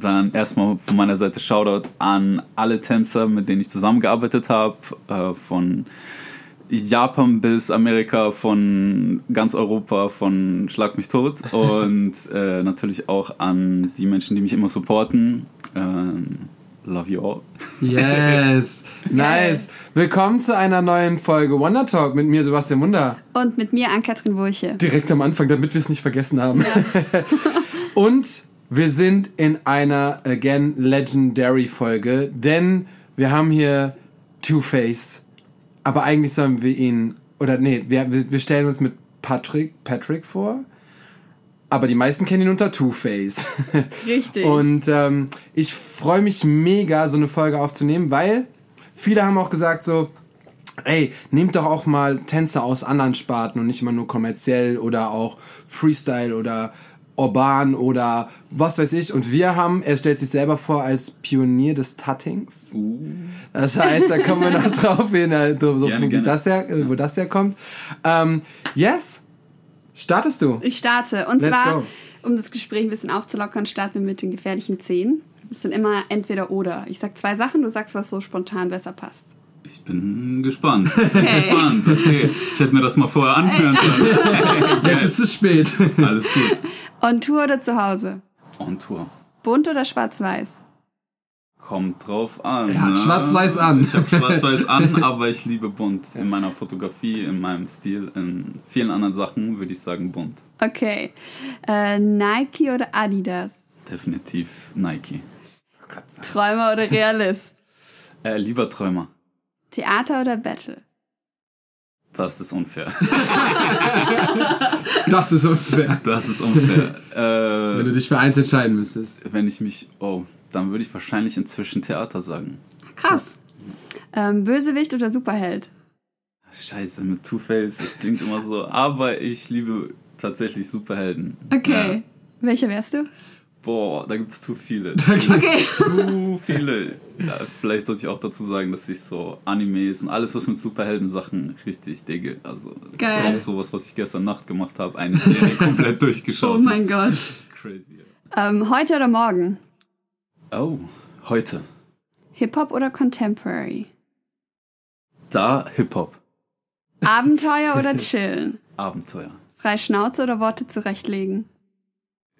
Dann erstmal von meiner Seite Shoutout an alle Tänzer, mit denen ich zusammengearbeitet habe, äh, von Japan bis Amerika, von ganz Europa, von Schlag mich tot und äh, natürlich auch an die Menschen, die mich immer supporten. Ähm, love you all. Yes, nice. Willkommen zu einer neuen Folge Wonder Talk mit mir, Sebastian Wunder. Und mit mir, Ann-Kathrin Wurche. Direkt am Anfang, damit wir es nicht vergessen haben. Ja. Und wir sind in einer, again, Legendary Folge, denn wir haben hier Two-Face. Aber eigentlich sollen wir ihn, oder nee, wir, wir stellen uns mit Patrick, Patrick vor. Aber die meisten kennen ihn unter Two-Face. Richtig. Und ähm, ich freue mich mega, so eine Folge aufzunehmen, weil viele haben auch gesagt so, ey, nehmt doch auch mal Tänzer aus anderen Sparten und nicht immer nur kommerziell oder auch Freestyle oder urban oder was weiß ich. Und wir haben, er stellt sich selber vor als Pionier des Tuttings. Das heißt, da kommen wir noch drauf, hin, so, so, Gerne, wie gerne. Das her, wo das herkommt. Ähm, yes, startest du? Ich starte. Und Let's zwar, go. um das Gespräch ein bisschen aufzulockern, starten wir mit den gefährlichen Zehn. Das sind immer entweder oder. Ich sag zwei Sachen, du sagst, was so spontan besser passt. Ich bin gespannt. Gespannt. Okay. Ich hätte mir das mal vorher anhören können. Jetzt ist es spät. Alles gut. On Tour oder zu Hause? On Tour. Bunt oder schwarz-weiß? Kommt drauf an. Er hat ne? schwarz-weiß an. Ich habe schwarz-weiß an, aber ich liebe bunt. In meiner Fotografie, in meinem Stil, in vielen anderen Sachen würde ich sagen bunt. Okay. Äh, Nike oder Adidas? Definitiv Nike. Träumer oder Realist? Äh, lieber Träumer. Theater oder Battle? Das ist unfair. Das ist unfair. Das ist unfair. Wenn du äh, dich für eins entscheiden müsstest. wenn ich mich. Oh, dann würde ich wahrscheinlich inzwischen Theater sagen. Krass. Ähm, Bösewicht oder Superheld? Scheiße, mit Two-Face, das klingt immer so. Aber ich liebe tatsächlich Superhelden. Okay. Ja. Welcher wärst du? Boah, da gibt es zu viele. Okay. zu viele. Ja, vielleicht sollte ich auch dazu sagen, dass ich so Animes und alles, was mit Superhelden-Sachen richtig digge. Also, das Geil. ist auch sowas, was ich gestern Nacht gemacht habe. Eine Serie komplett durchgeschaut. Oh mein Gott. Crazy. ja. Ähm, heute oder morgen? Oh, heute. Hip-Hop oder Contemporary? Da Hip-Hop. Abenteuer oder chillen? Abenteuer. Frei Schnauze oder Worte zurechtlegen?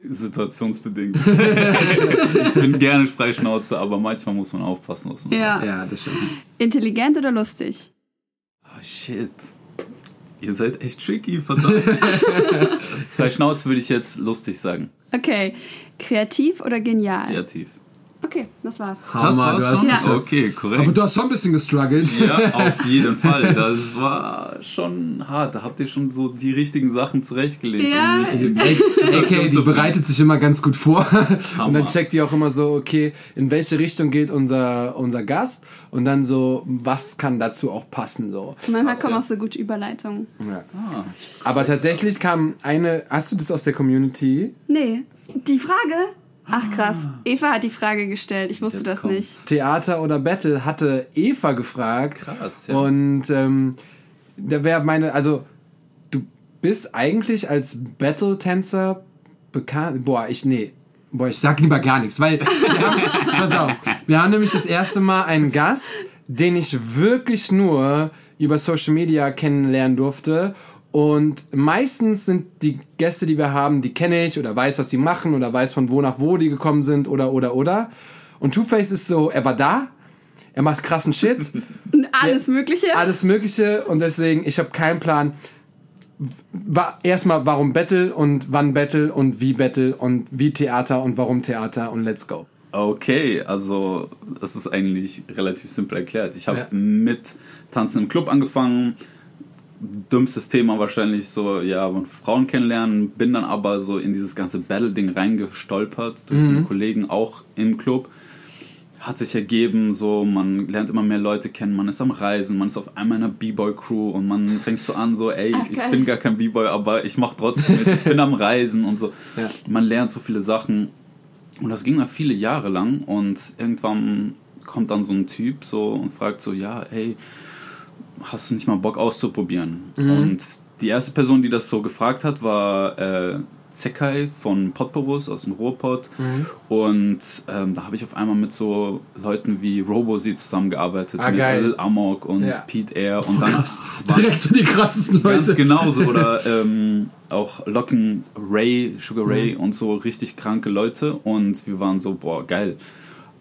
Situationsbedingt. ich bin gerne Freischnauze, aber manchmal muss man aufpassen, was man sagt. Ja, das stimmt. Intelligent oder lustig? Oh, shit. Ihr seid echt tricky, verdammt. Freischnauze würde ich jetzt lustig sagen. Okay. Kreativ oder genial? Kreativ. Okay, das war's. Das Hammer, war's du hast schon? Ja. Okay, korrekt. Aber du hast schon ein bisschen gestruggelt. Ja, auf jeden Fall. Das war schon hart. Da habt ihr schon so die richtigen Sachen zurechtgelegt. Ja. Um Situation die bereitet sich immer ganz gut vor. Und dann Hammer. checkt die auch immer so, okay, in welche Richtung geht unser, unser Gast? Und dann so, was kann dazu auch passen? So. Manchmal kommen auch so gute Überleitungen. Ja. Ah, Aber tatsächlich kam eine, hast du das aus der Community? Nee, die Frage? Ach krass, Eva hat die Frage gestellt. Ich wusste Jetzt das kommt's. nicht. Theater oder Battle hatte Eva gefragt. Krass, ja. Und ähm, da wäre meine, also du bist eigentlich als Battle-Tänzer bekannt. Boah, ich, nee. Boah, ich sag lieber gar nichts, weil wir haben, pass auf, wir haben nämlich das erste Mal einen Gast, den ich wirklich nur über Social Media kennenlernen durfte. Und meistens sind die Gäste, die wir haben, die kenne ich oder weiß, was sie machen oder weiß von wo nach wo die gekommen sind oder oder oder. Und Two-Face ist so, er war da, er macht krassen Shit, Alles Mögliche? alles Mögliche und deswegen, ich habe keinen Plan. Erstmal, warum Battle und wann Battle und wie Battle und wie Theater und warum Theater und let's go. Okay, also das ist eigentlich relativ simpel erklärt. Ich habe Ja. mit Tanzen im Club angefangen. Dümmstes Thema wahrscheinlich so, ja, Frauen kennenlernen. Bin dann aber so in dieses ganze Battle-Ding reingestolpert durch einen Kollegen auch im Club. Hat sich ergeben, so man lernt immer mehr Leute kennen, man ist am Reisen, man ist auf einmal in einer B-Boy-Crew und man fängt so an, so, ey, Ach, ich geil. bin gar kein B-Boy, aber ich mach trotzdem mit, ich bin am Reisen und so. Ja. Man lernt so viele Sachen. Und das ging dann viele Jahre lang und irgendwann kommt dann so ein Typ so und fragt so, ja, hey, hast du nicht mal Bock auszuprobieren? Und die erste Person, die das so gefragt hat, war äh, Zekai von Potpourus aus dem Ruhrpott. Und ähm, da habe ich auf einmal mit so Leuten wie Robozy zusammengearbeitet, Ah, mit geil. Amok und Ja. Pete Air. Und dann Krass. war Direkt so die krassesten ganz Leute. genau so. Oder ähm, auch Locken Ray, Sugar Ray und so richtig kranke Leute. Und wir waren so, boah, geil.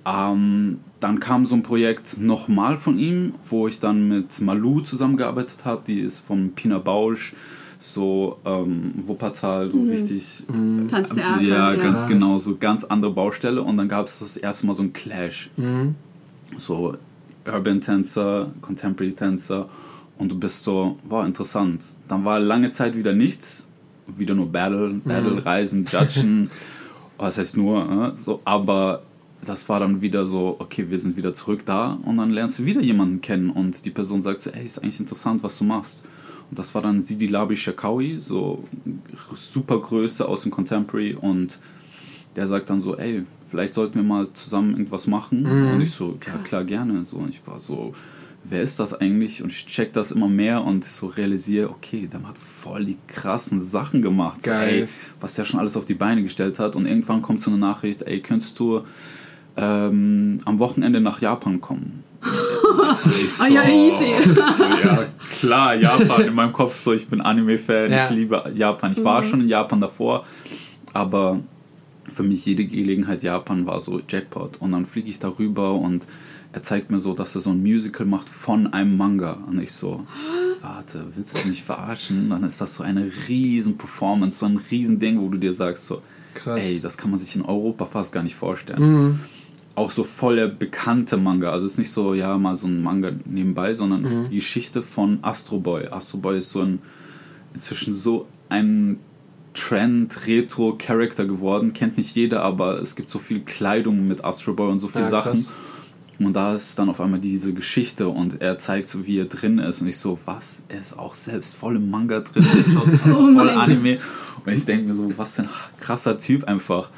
Ähm, dann kam so ein Projekt nochmal von ihm, wo ich dann mit Malu zusammengearbeitet habe. Die ist vom Pina Bausch, so ähm, Wuppertal, so richtig. Tanztheater. Ja, ganz genau, so ganz andere Baustelle. Und dann gab es das erste Mal so ein Clash. So Urban Tänzer, Contemporary Tänzer. Und du bist so, wow, interessant. Dann war lange Zeit wieder nichts. Wieder nur Battle, Battle, Reisen, Judgen. Was heißt nur, äh, so, aber das war dann wieder so, okay, wir sind wieder zurück da und dann lernst du wieder jemanden kennen und die Person sagt so, ey, ist eigentlich interessant, was du machst. Und das war dann Sidi Labi Shakawi, so super Größe aus dem Contemporary und der sagt dann so, ey, vielleicht sollten wir mal zusammen irgendwas machen. Und ich so, ja klar, gerne. So, und ich war so, wer ist das eigentlich? Und ich check das immer mehr und so realisiere, okay, der hat voll die krassen Sachen gemacht. So, Geil. ey, was der schon alles auf die Beine gestellt hat. Und irgendwann kommt so eine Nachricht, ey, könntest du ähm, am Wochenende nach Japan kommen? Ich so, Ah ja, easy. so, ja, klar, Japan in meinem Kopf so, ich bin Anime-Fan, Ja. ich liebe Japan. Ich war schon in Japan davor, aber für mich jede Gelegenheit Japan war so Jackpot. Und dann fliege ich darüber und er zeigt mir so, dass er so ein Musical macht von einem Manga. Und ich so, warte, willst du mich verarschen? Dann ist das so eine riesen Performance, so ein riesen Ding, wo du dir sagst so, Krass. ey, das kann man sich in Europa fast gar nicht vorstellen. Auch so voll der bekannte Manga. Also es ist nicht so, ja, mal so ein Manga nebenbei, sondern es ist die Geschichte von Astro Boy. Astro Boy ist so ein inzwischen so ein Trend-Retro-Character geworden. Kennt nicht jeder, aber es gibt so viel Kleidung mit Astro Boy und so viele Ja, Sachen. krass. Und da ist dann auf einmal diese Geschichte und er zeigt so, wie er drin ist. Und ich so, was? Er ist auch selbst voll im Manga drin, voll Oh Anime. Und ich denke mir so, was für ein krasser Typ einfach.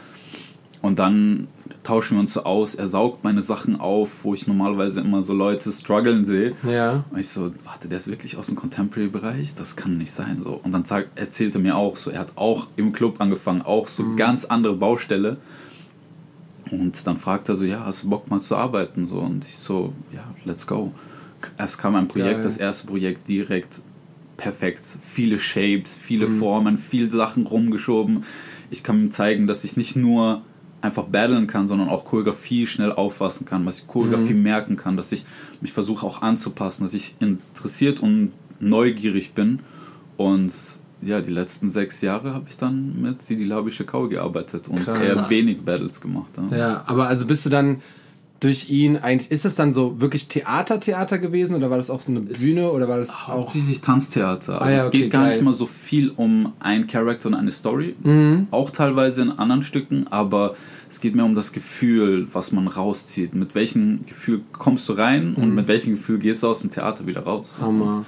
Und dann tauschen wir uns so aus. Er saugt meine Sachen auf, wo ich normalerweise immer so Leute strugglen sehe. Ja. Und ich so, warte, der ist wirklich aus dem Contemporary-Bereich? Das kann nicht sein. So. Und dann sag, erzählte mir auch so, er hat auch im Club angefangen, auch so ganz andere Baustelle. Und dann fragt er so, ja, hast du Bock mal zu arbeiten? So. Und ich so, ja, let's go. Es kam ein Projekt, Geil. das erste Projekt direkt perfekt. Viele Shapes, viele Formen, viele Sachen rumgeschoben. Ich kann ihm zeigen, dass ich nicht nur einfach battlen kann, sondern auch Choreografie schnell auffassen kann, dass ich Choreografie merken kann, dass ich mich versuche auch anzupassen, dass ich interessiert und neugierig bin. Und ja, die letzten sechs Jahre habe ich dann mit Sidi Labi Shekau gearbeitet und Krass. eher wenig Battles gemacht. Ja. Ja, aber also bist du dann durch ihn eigentlich, ist es dann so wirklich Theater-Theater gewesen oder war das auch so eine Bühne oder war das auch. Hauptsächlich Tanztheater. Also Ah ja, es okay, geht gar geil. nicht mal so viel um einen Charakter und eine Story. Mhm. Auch teilweise in anderen Stücken, aber es geht mehr um das Gefühl, was man rauszieht. Mit welchem Gefühl kommst du rein und mit welchem Gefühl gehst du aus dem Theater wieder raus. Mhm. Hammer.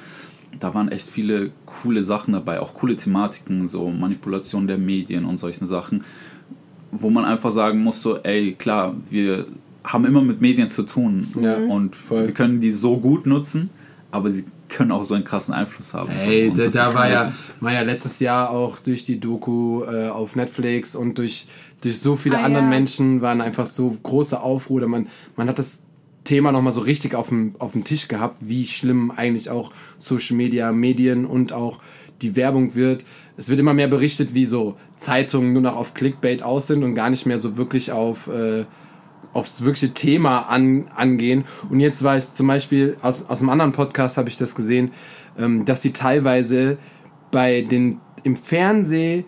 Und da waren echt viele coole Sachen dabei, auch coole Thematiken, so Manipulation der Medien und solche Sachen, wo man einfach sagen muss, so, ey, klar, wir haben immer mit Medien zu tun Ja, und voll. wir können die so gut nutzen, aber sie können auch so einen krassen Einfluss haben. Ey, Und da, das da war ja, war ja letztes Jahr auch durch die Doku äh, auf Netflix und durch, durch so viele Ah, anderen ja. Menschen waren einfach so große Aufruhr. Man, man hat das Thema nochmal so richtig auf dem, auf dem Tisch gehabt, wie schlimm eigentlich auch Social Media, Medien und auch die Werbung wird. Es wird immer mehr berichtet, wie so Zeitungen nur noch auf Clickbait aus sind und gar nicht mehr so wirklich auf... Äh, aufs wirkliche Thema an, angehen. Und jetzt war ich zum Beispiel, aus, aus einem anderen Podcast habe ich das gesehen, ähm, dass die teilweise bei den, im Fernsehen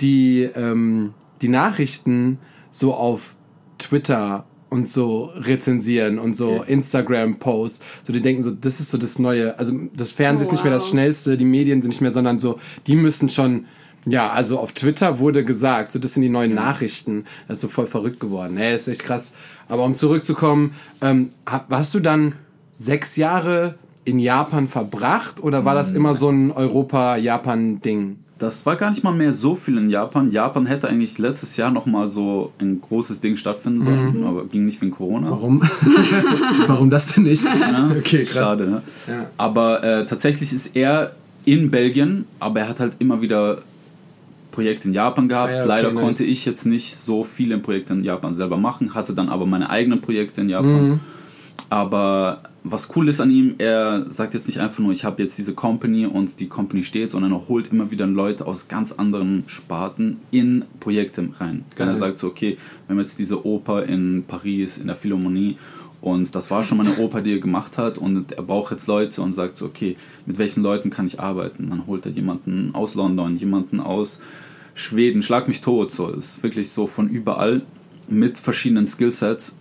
die, ähm, die Nachrichten so auf Twitter und so rezensieren und so Instagram-Posts. So, die denken so, das ist so das Neue. Also, das Fernsehen Oh, ist nicht mehr das. Schnellste, die Medien sind nicht mehr, sondern so, die müssen schon, ja, also auf Twitter wurde gesagt, so, das sind die neuen Nachrichten. Das ist so voll verrückt geworden. Ey, ist echt krass. Aber um zurückzukommen, ähm, ha- hast du dann sechs Jahre in Japan verbracht oder war das immer so ein Europa-Japan-Ding? Das war gar nicht mal mehr so viel in Japan. Japan hätte eigentlich letztes Jahr noch mal so ein großes Ding stattfinden sollen, aber ging nicht wegen Corona. Warum? Warum das denn nicht? Ja, Okay, krass. Schade, ne? Ja. Aber äh, tatsächlich ist er in Belgien, aber er hat halt immer wieder Projekt in Japan gehabt. Ah ja, okay, Leider nice. konnte ich jetzt nicht so viele Projekte in Japan selber machen, hatte dann aber meine eigenen Projekte in Japan. Mhm. Aber was cool ist an ihm, er sagt jetzt nicht einfach nur, ich habe jetzt diese Company und die Company steht, sondern er holt immer wieder Leute aus ganz anderen Sparten in Projekte rein. Geil. Er sagt so, okay, wir haben jetzt diese Oper in Paris, in der Philharmonie und das war schon mal eine Oper, die er gemacht hat und er braucht jetzt Leute und sagt so, okay, mit welchen Leuten kann ich arbeiten? Dann holt er jemanden aus London, jemanden aus Schweden, schlag mich tot. So, ist wirklich so von überall mit verschiedenen Skillsets,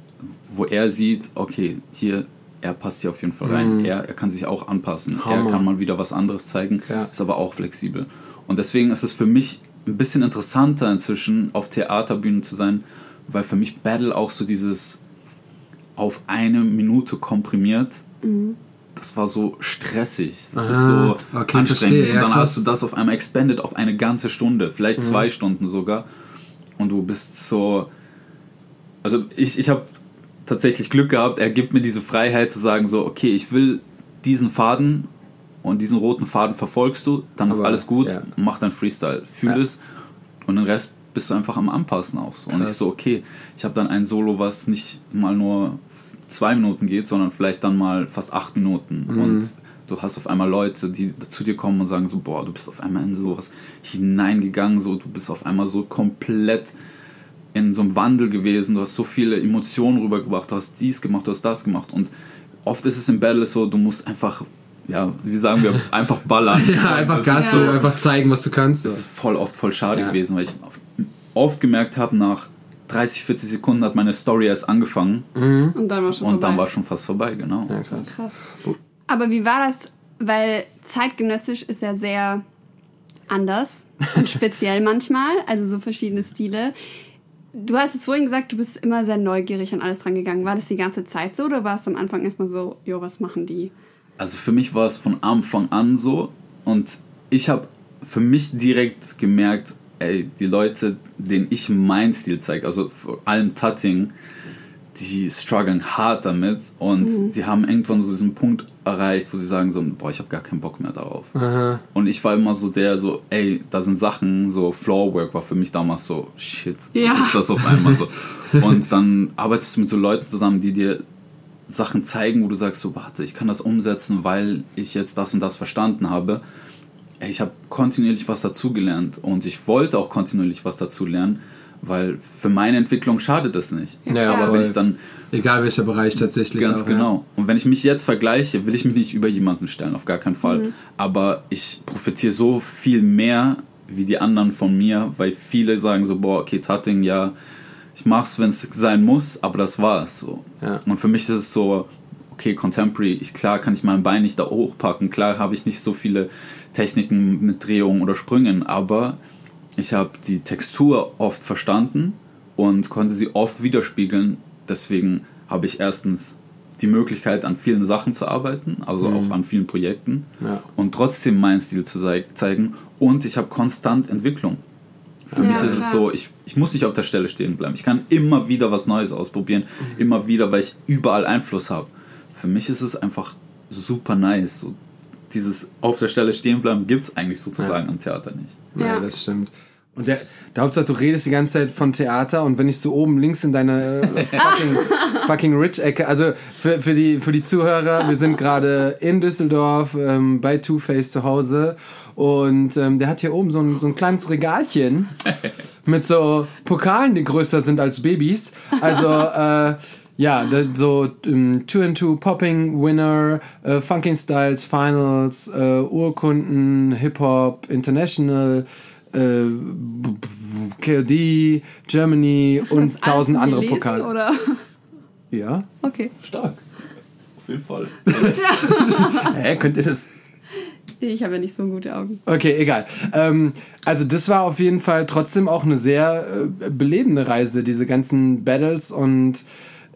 wo er sieht, okay, hier, er passt hier auf jeden Fall rein. Er, er kann sich auch anpassen. Hammer. Er kann mal wieder was anderes zeigen, Ja. ist aber auch flexibel. Und deswegen ist es für mich ein bisschen interessanter inzwischen auf Theaterbühnen zu sein, weil für mich Battle auch so dieses auf eine Minute komprimiert. Das war so stressig. Das ist Ah, so okay, anstrengend. verstehe, ja, und dann krass. hast du das auf einmal expanded auf eine ganze Stunde, vielleicht zwei Stunden sogar. Und du bist so. Also ich, ich habe tatsächlich Glück gehabt, er gibt mir diese Freiheit zu sagen, so, okay, ich will diesen Faden und diesen roten Faden verfolgst du, dann ist Aber, alles gut, ja. mach dein Freestyle, fühl Ja. es und den Rest bist du einfach am Anpassen auch so. Und ich so, okay, ich habe dann ein Solo, was nicht mal nur zwei Minuten geht, sondern vielleicht dann mal fast acht Minuten. Mhm. Und du hast auf einmal Leute, die zu dir kommen und sagen so, boah, du bist auf einmal in sowas hineingegangen, so, du bist auf einmal so komplett in so einem Wandel gewesen, du hast so viele Emotionen rübergebracht, du hast dies gemacht, du hast das gemacht und oft ist es im Battle so, du musst einfach, ja, wie sagen wir, einfach ballern. Ja, einfach Das Gas so, einfach zeigen, was du kannst. das ist voll oft voll schade Ja. gewesen, weil ich oft gemerkt habe, nach 30, 40 Sekunden hat meine Story erst angefangen Und dann war schon und dann vorbei. war schon fast vorbei, genau. Ja, krass. Krass. Aber wie war das? Weil zeitgenössisch ist ja sehr anders und speziell manchmal, also so verschiedene Stile. Du hast es vorhin gesagt, du bist immer sehr neugierig an alles dran gegangen. War das die ganze Zeit so oder war es am Anfang erstmal so, jo, was machen die? Also für mich war es von Anfang an so und ich habe für mich direkt gemerkt, ey, die Leute, denen ich meinen Stil zeige, also vor allem Tutting, die strugglen hart damit und sie haben irgendwann so diesen Punkt erreicht, wo sie sagen so, boah, ich habe gar keinen Bock mehr darauf. Aha. Und ich war immer so der, so, ey, da sind Sachen, so Floorwork war für mich damals so, shit, Ja. was ist das auf einmal so? Und dann arbeitest du mit so Leuten zusammen, die dir Sachen zeigen, wo du sagst, so, warte, ich kann das umsetzen, weil ich jetzt das und das verstanden habe. Ich habe kontinuierlich was dazugelernt und ich wollte auch kontinuierlich was dazu lernen, weil für meine Entwicklung schadet es nicht. Ja, Aber voll. wenn ich dann Egal welcher Bereich tatsächlich. Ganz auch, genau. Und wenn ich mich jetzt vergleiche, will ich mich nicht über jemanden stellen, auf gar keinen Fall. Aber ich profitiere so viel mehr wie die anderen von mir, weil viele sagen so, boah, okay, Tutting, ja, ich mach's, wenn es sein muss, aber das war's. So. Ja. Und für mich ist es so, okay, Contemporary, ich, klar kann ich mein Bein nicht da hochpacken, klar habe ich nicht so viele Techniken mit Drehungen oder Sprüngen, aber ich habe die Textur oft verstanden und konnte sie oft widerspiegeln. Deswegen habe ich erstens die Möglichkeit, an vielen Sachen zu arbeiten, also auch an vielen Projekten Ja. und trotzdem meinen Stil zu zei- zeigen. Und ich habe konstant Entwicklung. Für Ja, mich ist es klar. so, ich, ich muss nicht auf der Stelle stehen bleiben. Ich kann immer wieder was Neues ausprobieren, immer wieder, weil ich überall Einfluss habe. Für mich ist es einfach super nice. So, dieses auf der Stelle stehen bleiben gibt es eigentlich sozusagen am Theater nicht. Ja, Ja. das stimmt. Und der, der Hauptsache, du redest die ganze Zeit von Theater und wenn ich so oben links in deine äh, fucking, fucking Rich-Ecke, also für, für, die, für die Zuhörer, wir sind gerade in Düsseldorf ähm, bei Two-Face zu Hause und ähm, der hat hier oben so ein, so ein kleines Regalchen mit so Pokalen, die größer sind als Babys. Also, äh, ja, so ähm, 2 and 2 Popping Winner, äh, Funking Styles Finals, äh, Urkunden, Hip-Hop International, äh, KOD, Germany und tausend andere lesen, Pokale. Oder? Ja? Okay. Stark. Auf jeden Fall. Hä, könnt ihr das? Ich habe ja nicht so gute Augen. Okay, egal. Ähm, also das war auf jeden Fall trotzdem auch eine sehr äh, belebende Reise, diese ganzen Battles und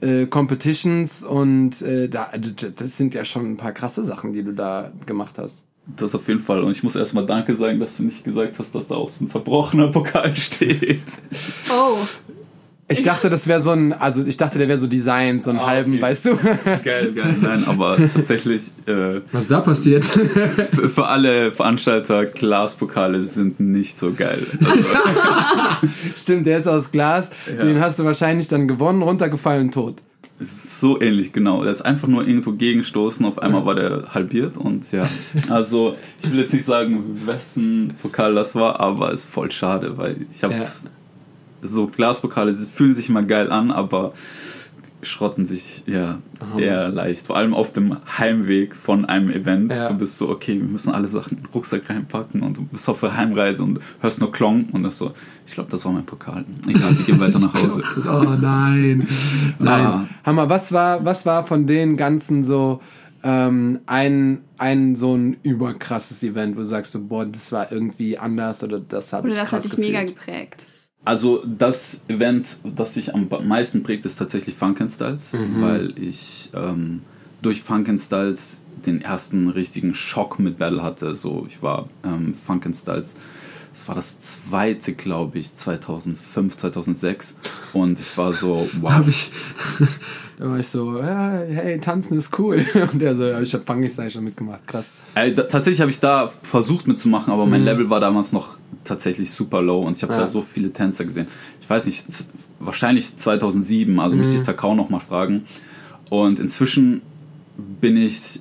äh, Competitions und äh, da, das sind ja schon ein paar krasse Sachen, die du da gemacht hast. Das auf jeden Fall. Und ich muss erstmal Danke sagen, dass du nicht gesagt hast, dass da auch so ein zerbrochener Pokal steht. Oh. Ich dachte, das wäre so ein, also ich dachte, der wäre so designt, so einen Ah, halben, okay. weißt du? Geil, geil. Nein, aber tatsächlich äh, Was ist da passiert? für, für alle Veranstalter Glaspokale sind nicht so geil. Also, Stimmt, der ist aus Glas. Ja. Den hast du wahrscheinlich dann gewonnen, runtergefallen, tot. Es ist so ähnlich, genau. Der ist einfach nur irgendwo gegenstoßen, auf einmal war der halbiert und ja. Also ich will jetzt nicht sagen, wessen Pokal das war, aber ist voll schade, weil ich habe Ja. so Glaspokale die fühlen sich immer geil an, aber schrotten sich ja eher leicht. Vor allem auf dem Heimweg von einem Event. Ja. Du bist so, okay, wir müssen alle Sachen in den Rucksack reinpacken und du bist auf der Heimreise und hörst nur Klong und das so, ich glaube, das war mein Pokal. Egal, wir gehen weiter nach Hause. Oh nein. Nein. Ah. Hammer, was war, was war von den ganzen so ähm, ein, ein so ein überkrasses Event, wo du sagst, so, boah, das war irgendwie anders oder das habe ich Oder das krass hat dich mega geprägt. Also das Event, das sich am meisten prägt, ist tatsächlich Funkenstyles, Mhm. weil ich ähm, durch Funkenstyles den ersten richtigen Schock mit Battle hatte. So, ich war ähm, Funkenstyles, das war das zweite, glaube ich, 2005, 2006 und ich war so, wow. Ich, da war ich so, ja, hey, tanzen ist cool. Und der so, ja, ich hab Funky-Style schon mitgemacht, krass. Äh, da, tatsächlich habe ich da versucht mitzumachen, aber mein Level war damals noch tatsächlich super low und ich habe Mhm. Ja. da so viele Tänzer gesehen. Ich weiß nicht, wahrscheinlich 2007, also Mhm. müsste ich Takao noch mal fragen. Und inzwischen bin ich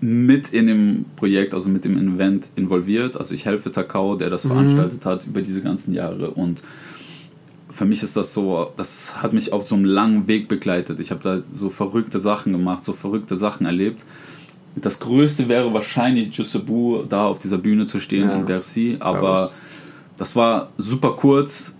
mit in dem Projekt, also mit dem Event involviert. Also ich helfe Takao, der Mhm. das veranstaltet hat über diese ganzen Jahre und für mich ist das so, das hat mich auf so einem langen Weg begleitet. Ich habe da so verrückte Sachen gemacht, so verrückte Sachen erlebt. Das Größte wäre wahrscheinlich Jusebu da auf dieser Bühne zu stehen Ja, in Bercy, aber das war super kurz.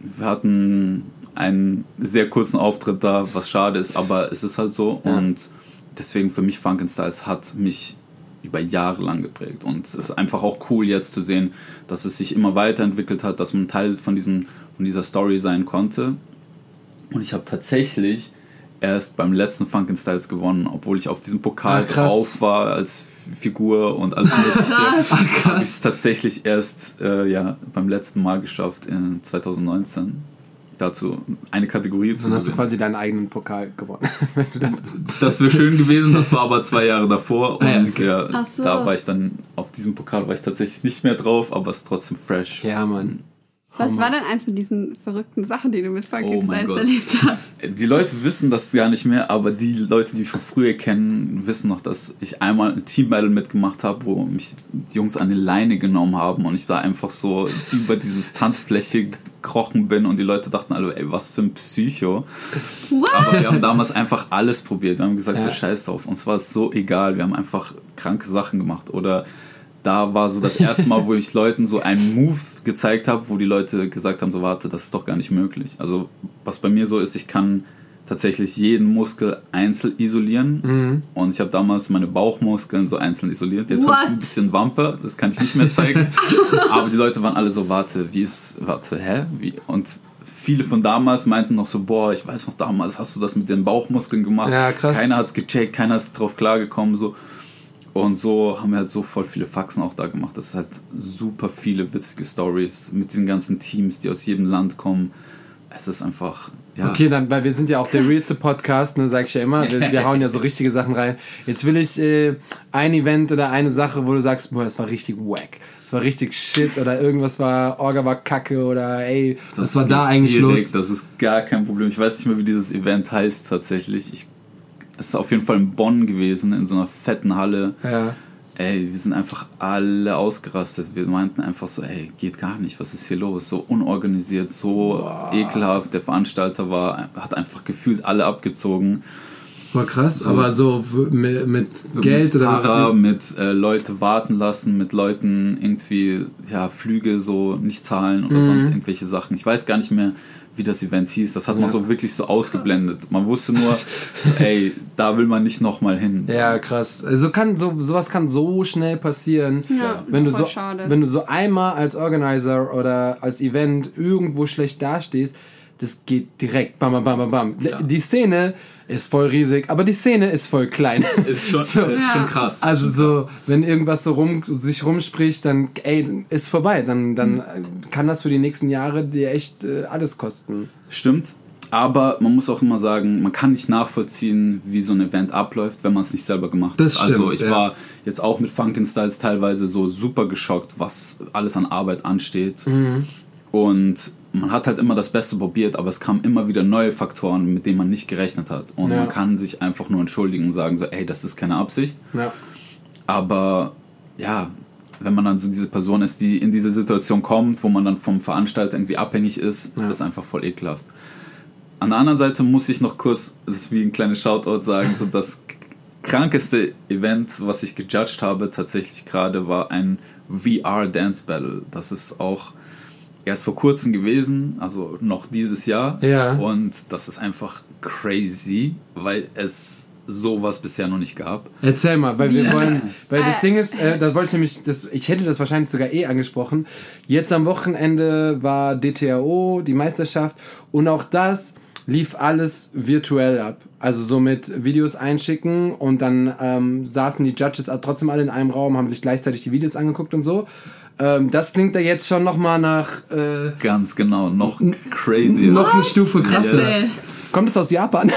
Wir hatten einen sehr kurzen Auftritt da, was schade ist, aber es ist halt so Ja. und deswegen für mich Funkenstyles hat mich über Jahre lang geprägt und es ist einfach auch cool jetzt zu sehen, dass es sich immer weiterentwickelt hat, dass man Teil von, diesem, von dieser Story sein konnte und ich habe tatsächlich erst beim letzten Funkenstyles gewonnen, obwohl ich auf diesem Pokal Ah, krass. drauf war als Figur und alles mögliche. Habe ich es tatsächlich erst äh, ja, beim letzten Mal geschafft, in 2019 dazu eine Kategorie zu Dann hast du quasi deinen eigenen Pokal gewonnen. Das wäre schön gewesen, das war aber zwei Jahre davor und Ah ja, okay. ja, so. da war ich dann, auf diesem Pokal war ich tatsächlich nicht mehr drauf, aber es ist trotzdem fresh. ja, Mann. Was war denn eins mit diesen verrückten Sachen, die du mit Oh Frankenstein Gott. erlebt hast? Die Leute wissen das gar nicht mehr, aber die Leute, die mich von früher kennen, wissen noch, dass ich einmal ein Team Battle mitgemacht habe, wo mich die Jungs an die Leine genommen haben und ich da einfach so über diese Tanzfläche gekrochen bin und die Leute dachten alle, ey, was für ein Psycho. What? Aber wir haben damals einfach alles probiert. Wir haben gesagt, so Ja. scheiß drauf. Uns war es so egal. Wir haben einfach kranke Sachen gemacht. Oder da war so das erste Mal, wo ich Leuten so einen Move gezeigt habe, wo die Leute gesagt haben, so warte, das ist doch gar nicht möglich. Also was bei mir so ist, ich kann tatsächlich jeden Muskel einzeln isolieren. Mhm. Und ich habe damals meine Bauchmuskeln so einzeln isoliert. Jetzt habe ich ein bisschen Wampe, das kann ich nicht mehr zeigen. Aber die Leute waren alle so, warte, wie ist, warte, hä? Wie? Und viele von damals meinten noch so, boah, ich weiß noch damals, hast du das mit den Bauchmuskeln gemacht? Ja, krass. Keiner hat's gecheckt, keiner ist drauf klargekommen, so. Und so haben wir halt so voll viele Faxen auch da gemacht. Das ist halt super viele witzige Stories mit den ganzen Teams, die aus jedem Land kommen. Es ist einfach, ja. Okay, dann, weil wir sind ja auch der realste Podcast, ne, sag ich ja immer. Wir, wir hauen ja so richtige Sachen rein. Jetzt will ich äh, ein Event oder eine Sache, wo du sagst, boah, das war richtig wack. Das war richtig shit oder irgendwas war, Orga war kacke oder ey, was war da eigentlich direkt, los? Das ist gar kein Problem. Ich weiß nicht mehr, wie dieses Event heißt tatsächlich. Ich, es ist auf jeden Fall in Bonn gewesen, in so einer fetten Halle. Ja. Ey, wir sind einfach alle ausgerastet. Wir meinten einfach so, ey, geht gar nicht, was ist hier los? So unorganisiert, so ekelhaft. Der Veranstalter war, hat einfach gefühlt alle abgezogen. War krass, aber so mit, mit Geld mit oder Para, mit äh, Leute warten lassen, mit Leuten irgendwie ja Flüge so nicht zahlen Mhm. oder sonst irgendwelche Sachen. Ich weiß gar nicht mehr, wie das Event hieß. Das hat man Ja. so wirklich so ausgeblendet. Man wusste nur, so, ey, da will man nicht nochmal hin. Ja, krass. Also kann so sowas kann so schnell passieren, Ja, wenn du so schade. wenn du so einmal als Organizer oder als Event irgendwo schlecht dastehst, das geht direkt, bam, bam, bam, bam, bam. Die Szene ist voll riesig, aber die Szene ist voll klein. Ist schon, So. ist Ja. schon krass. Also so, wenn irgendwas so rum, sich rumspricht, dann, ey, ist vorbei. Dann, dann äh, kann das für die nächsten Jahre dir echt äh, alles kosten. Stimmt. Aber man muss auch immer sagen, man kann nicht nachvollziehen, wie so ein Event abläuft, wenn man es nicht selber gemacht Das hat. also stimmt, ich ja. war jetzt auch mit Funkin' Styles teilweise so super geschockt, was alles an Arbeit ansteht. Mhm. Und man hat halt immer das Beste probiert, aber es kamen immer wieder neue Faktoren, mit denen man nicht gerechnet hat. Und Ja. man kann sich einfach nur entschuldigen und sagen so, ey, das ist keine Absicht. Ja. Aber ja, wenn man dann so diese Person ist, die in diese Situation kommt, wo man dann vom Veranstalter irgendwie abhängig ist, Ja. ist einfach voll ekelhaft. An der anderen Seite muss ich noch kurz, das ist wie ein kleines Shoutout sagen, so das krankeste Event, was ich gejudged habe, tatsächlich gerade war ein VR Dance Battle. Das ist auch erst vor kurzem gewesen, also noch dieses Jahr. Ja. Und das ist einfach crazy, weil es sowas bisher noch nicht gab. Erzähl mal, weil wir wollen, weil das Äh. Ding ist, äh, da wollte ich nämlich, das, ich hätte das wahrscheinlich sogar eh angesprochen. Jetzt am Wochenende war DTRO, die Meisterschaft, und auch das lief alles virtuell ab. Also so mit Videos einschicken und dann ähm, saßen die Judges trotzdem alle in einem Raum, haben sich gleichzeitig die Videos angeguckt und so. Ähm, das klingt da jetzt schon nochmal nach äh, Ganz genau, noch crazy. noch eine Stufe krasser. Yes. Kommt es aus Japan?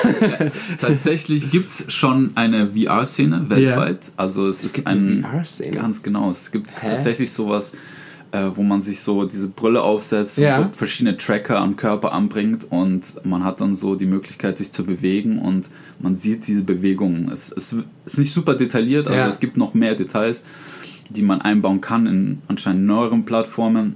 Tatsächlich gibt es schon eine VR-Szene weltweit. Also es, ist gibt ein eine VR-Szene? Ganz genau. Es gibt Hä? tatsächlich sowas, äh, wo man sich so diese Brille aufsetzt Ja. und so verschiedene Tracker am Körper anbringt und man hat dann so die Möglichkeit, sich zu bewegen und man sieht diese Bewegungen. Es, es ist nicht super detailliert, also Ja. es gibt noch mehr Details, die man einbauen kann in anscheinend neueren Plattformen.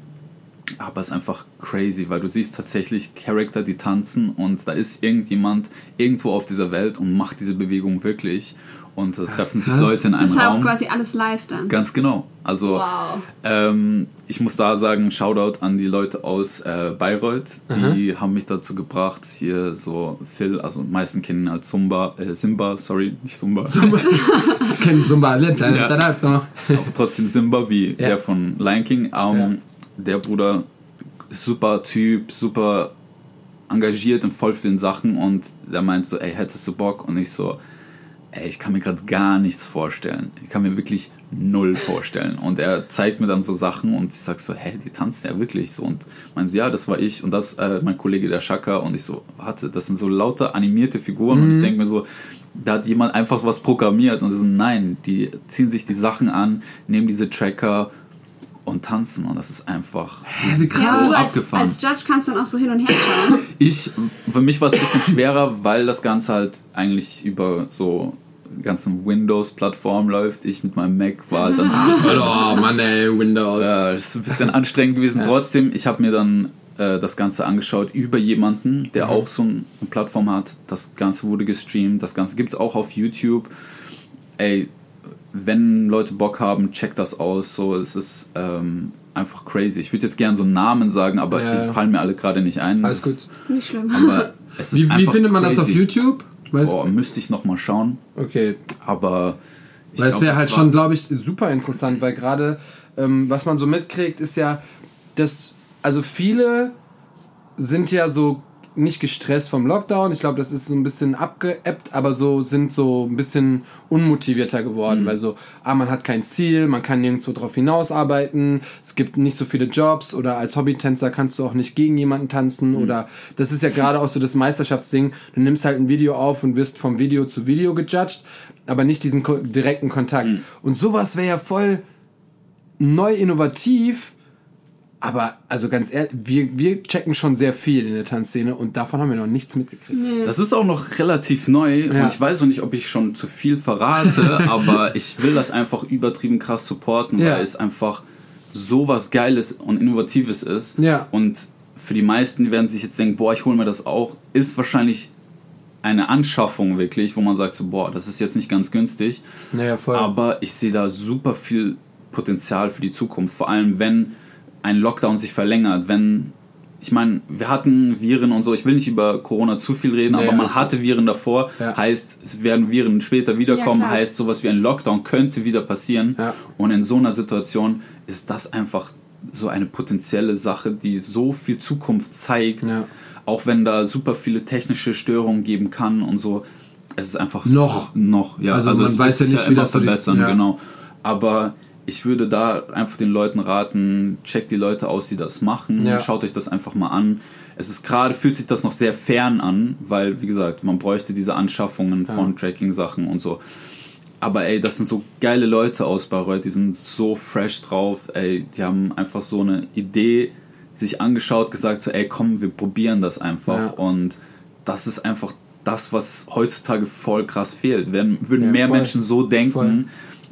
Aber es ist einfach crazy, weil du siehst tatsächlich Charakter, die tanzen und da ist irgendjemand irgendwo auf dieser Welt und macht diese Bewegung wirklich. Und da treffen sich krass. Leute in Das einem ist auch Raum. quasi alles live dann. Ganz genau. Also Wow. ähm, ich muss da sagen, Shoutout an die Leute aus äh, Bayreuth. Die haben mich dazu gebracht, hier so Phil, also meisten kennen ihn als Zumba, äh, Simba, sorry, nicht Zumba. Kennen Zumba, da, da, Ja. da, da, da. aber trotzdem Simba wie Ja. der von Lion King. Ähm, Ja. Der Bruder, super Typ, super engagiert in voll vielen Sachen und der meint so, ey, hättest du Bock? Und ich so, ey, ich kann mir gerade gar nichts vorstellen. Ich kann mir wirklich null vorstellen. Und er zeigt mir dann so Sachen und ich sag so, hä, die tanzen ja wirklich so. Und meint so, ja, das war ich und das äh, mein Kollege der Shaka. Und ich so, warte, das sind so lauter animierte Figuren. Und ich denke mir so, da hat jemand einfach was programmiert und das ist nein, die ziehen sich die Sachen an, nehmen diese Tracker und tanzen und das ist einfach wie so krass. Ja, und du als, abgefahren. als Judge kannst dann auch so hin und her schauen. Ich, für mich war es ein bisschen schwerer, weil das Ganze halt eigentlich über so ganzen Windows-Plattform läuft. Ich mit meinem Mac war halt dann so ein bisschen, Oh Mann, ey, Windows. äh, ist ein bisschen anstrengend gewesen. Trotzdem, ich habe mir dann äh, das Ganze angeschaut über jemanden, der auch so ein- eine Plattform hat. Das Ganze wurde gestreamt, das Ganze gibt es auch auf YouTube. Ey, wenn Leute Bock haben, checkt das aus. So, es ist ähm, einfach crazy. Ich würde jetzt gerne so Namen sagen, aber Ja, die ja. fallen mir alle gerade nicht ein. Alles Das- gut. Nicht schlimm. Aber es ist Wie, wie findet man das auf crazy. YouTube? Weißt, Boah, müsste ich noch mal schauen. Okay, Aber ich weil es glaub, wäre das halt schon, glaube ich, super interessant, weil gerade, ähm, was man so mitkriegt, ist ja, dass, also viele sind ja so nicht gestresst vom Lockdown. Ich glaube, das ist so ein bisschen abgeebbt, aber so sind so ein bisschen unmotivierter geworden, weil so, ah, man hat kein Ziel, man kann nirgendwo drauf hinausarbeiten, es gibt nicht so viele Jobs oder als Hobbytänzer kannst du auch nicht gegen jemanden tanzen oder das ist ja gerade auch so das Meisterschaftsding. Du nimmst halt ein Video auf und wirst vom Video zu Video gejudged, aber nicht diesen direkten Kontakt. Und sowas wäre ja voll neu innovativ, aber also ganz ehrlich, wir, wir checken schon sehr viel in der Tanzszene und davon haben wir noch nichts mitgekriegt. Das ist auch noch relativ neu Ja. und ich weiß noch nicht, ob ich schon zu viel verrate, aber ich will das einfach übertrieben krass supporten, Ja. weil es einfach so was Geiles und Innovatives ist. Ja. Und für die meisten, die werden sich jetzt denken, boah, ich hole mir das auch, ist wahrscheinlich eine Anschaffung wirklich, wo man sagt so, boah, das ist jetzt nicht ganz günstig. Naja, voll. Aber ich sehe da super viel Potenzial für die Zukunft. Vor allem, wenn ein Lockdown sich verlängert, wenn. Ich meine, wir hatten Viren und so. Ich will nicht über Corona zu viel reden, Ja, aber man hatte Viren davor. Ja. Heißt, es werden Viren später wiederkommen. Ja, heißt, sowas wie ein Lockdown könnte wieder passieren. Ja. Und in so einer Situation ist das einfach so eine potenzielle Sache, die so viel Zukunft zeigt. Ja. auch wenn da super viele technische Störungen geben kann und so, es ist einfach Noch. so, noch, ja. Also man es weiß ja nicht, wie das verbessern, ja. genau. Aber ich würde da einfach den Leuten raten, checkt die Leute aus, die das machen, Ja. schaut euch das einfach mal an. Es ist gerade, fühlt sich das noch sehr fern an, weil, wie gesagt, man bräuchte diese Anschaffungen von Tracking-Sachen und so. Aber ey, das sind so geile Leute aus Bayreuth, die sind so fresh drauf, ey, die haben einfach so eine Idee sich angeschaut, gesagt so, ey, komm, wir probieren das einfach. Ja. Und das ist einfach das, was heutzutage voll krass fehlt. Werden, würden mehr voll. Menschen so denken, Voll.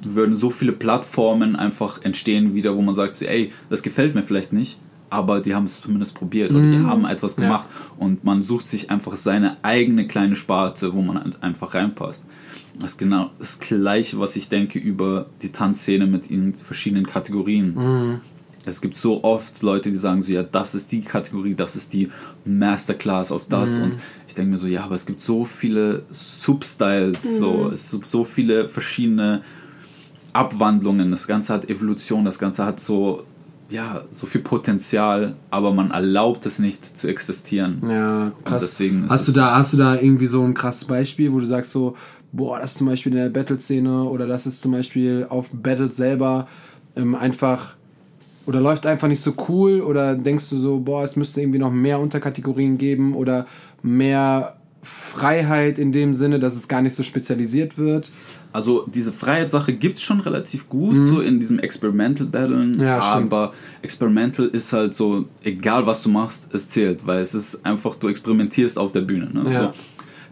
Würden so viele Plattformen einfach entstehen wieder, wo man sagt so, ey, das gefällt mir vielleicht nicht, aber die haben es zumindest probiert oder die haben etwas Mhm. Ja. gemacht und man sucht sich einfach seine eigene kleine Sparte, wo man einfach reinpasst. Das ist genau das Gleiche, was ich denke über die Tanzszene mit ihren verschiedenen Kategorien. Mhm. Es gibt so oft Leute, die sagen so, ja, das ist die Kategorie, das ist die Masterclass auf das. Mhm. Und ich denke mir so, ja, aber es gibt so viele Substyles, so, es gibt so viele verschiedene Abwandlungen. Das Ganze hat Evolution, das Ganze hat so, ja, so viel Potenzial, aber man erlaubt es nicht zu existieren. Ja, krass. deswegen hast, du da, hast du da irgendwie so ein krasses Beispiel, wo du sagst so, boah, das ist zum Beispiel in der Battle-Szene oder das ist zum Beispiel auf Battles selber ähm, einfach oder läuft einfach nicht so cool oder denkst du so, boah, es müsste irgendwie noch mehr Unterkategorien geben oder mehr Freiheit in dem Sinne, dass es gar nicht so spezialisiert wird. Also diese Freiheitssache gibt es schon relativ gut, so in diesem Experimental Battlen. Mhm. Ja, stimmt. aber Experimental ist halt so, egal was du machst, es zählt, weil es ist einfach, du experimentierst auf der Bühne. Ne? Ja. So,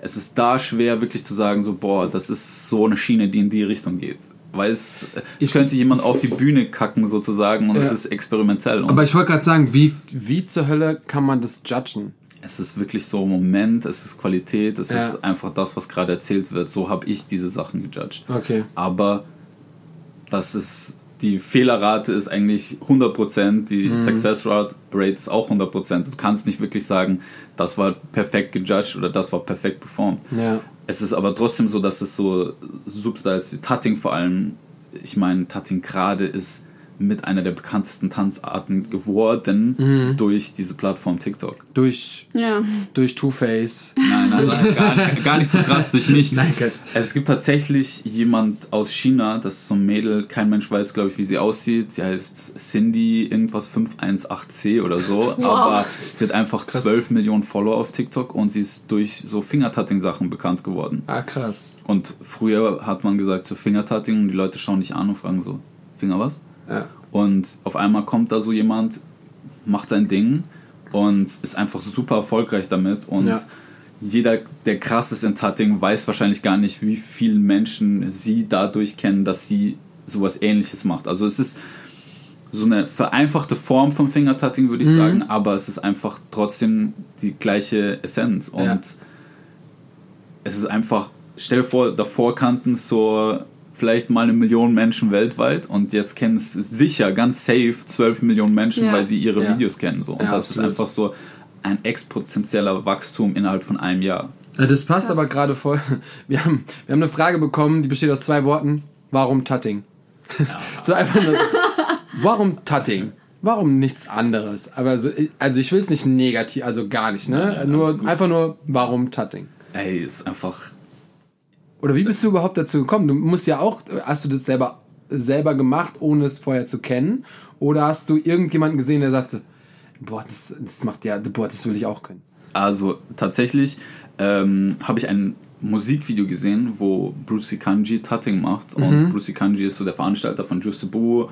es ist da schwer, wirklich zu sagen, so, boah, das ist so eine Schiene, die in die Richtung geht. Weil es, es könnte jemand auf die Bühne kacken sozusagen und es Ja. ist experimentell. Aber ich wollte gerade sagen, wie, wie zur Hölle kann man das judgen? Es ist wirklich so Moment, es ist Qualität, es Ja. ist einfach das, was gerade erzählt wird. So habe ich diese Sachen gejudged. Okay. Aber das ist die Fehlerrate ist eigentlich 100%, Mhm. die Success Rate ist auch 100%. Du kannst nicht wirklich sagen, das war perfekt gejudged oder das war perfekt performt. Ja. Es ist aber trotzdem so, dass es so Substyles wie Tutting vor allem, ich meine, Tutting gerade ist mit einer der bekanntesten Tanzarten geworden Mhm. durch diese Plattform TikTok. Durch, Ja. durch Two-Face. Nein, nein, nein gar, gar nicht so krass durch mich. Nein, Gott. Es gibt tatsächlich jemand aus China, das ist so ein Mädel, kein Mensch weiß, glaube ich, wie sie aussieht. Sie heißt Cindy irgendwas 518c oder so, aber sie hat einfach 12 Millionen Follower auf TikTok und sie ist durch so Fingertutting-Sachen bekannt geworden. Ah, krass. Und früher hat man gesagt so Fingertutting und die Leute schauen dich an und fragen so, Finger was? Ja. Und auf einmal kommt da so jemand, macht sein Ding und ist einfach super erfolgreich damit. Und Ja. jeder, der krass ist in Tutting, weiß wahrscheinlich gar nicht, wie viele Menschen sie dadurch kennen, dass sie sowas ähnliches macht. Also es ist so eine vereinfachte Form vom Fingertutting, würde ich sagen, aber es ist einfach trotzdem die gleiche Essenz. Und Ja. es ist einfach, stell dir vor, davor kannten so vielleicht mal eine Million Menschen weltweit und jetzt kennen es sicher ganz safe 12 Millionen Menschen, Ja. weil sie ihre Ja. Videos kennen. So. Und Ja, das absolut. ist einfach so ein exponentieller Wachstum innerhalb von einem Jahr. Ja, das passt Krass. aber gerade voll. Wir haben, wir haben eine Frage bekommen, die besteht aus zwei Worten. Warum Tutting? so einfach nur so. Warum Tutting? Warum nichts anderes? Aber so, also ich will es nicht negativ, also gar nicht, ne? Nur einfach nur warum Tutting? Ey, ist einfach. Oder wie bist du überhaupt dazu gekommen? Du musst ja auch, hast du das selber selber gemacht, ohne es vorher zu kennen? Oder hast du irgendjemanden gesehen, der sagte, boah, das, das macht ja, boah, das will ich auch können? Also tatsächlich ähm, habe ich ein Musikvideo gesehen, wo Brucey Kanji Tutting macht. Mhm. Und Brucey Kanji ist so der Veranstalter von Juste Bu.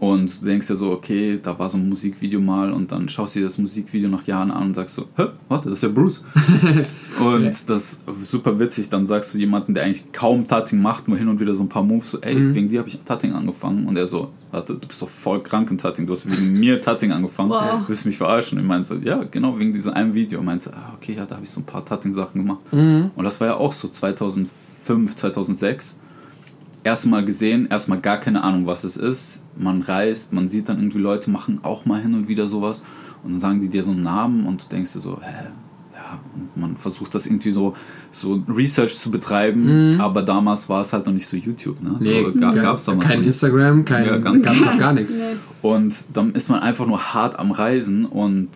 Und du denkst ja so, okay, da war so ein Musikvideo mal und dann schaust du dir das Musikvideo nach Jahren an und sagst so, hä, warte, das ist ja Bruce. und das ist super witzig. Dann sagst du jemanden, der eigentlich kaum Tutting macht, nur hin und wieder so ein paar Moves, so, ey, Mhm. wegen dir habe ich Tutting angefangen. Und er so, warte, du bist doch voll krank in Tutting, du hast wegen mir Tutting angefangen. Wow. Du willst mich verarschen? Und ich meinte so, ja, genau, wegen diesem einen Video. Und meinte, ah, okay, ja, da habe ich so ein paar Tutting-Sachen gemacht. Mhm. Und das war ja auch so 2005, 2006. Erstmal gesehen, erstmal gar keine Ahnung, was es ist. Man reist, man sieht dann irgendwie Leute machen auch mal hin und wieder sowas. Und dann sagen die dir so einen Namen und du denkst dir so, hä? Ja, und man versucht das irgendwie so, so Research zu betreiben, aber damals war es halt noch nicht so YouTube, ne? so, ga, gab's damals kein noch nicht. Instagram, kein, Ja, ganz gab's noch gar nichts. Nee. Und dann ist man einfach nur hart am Reisen und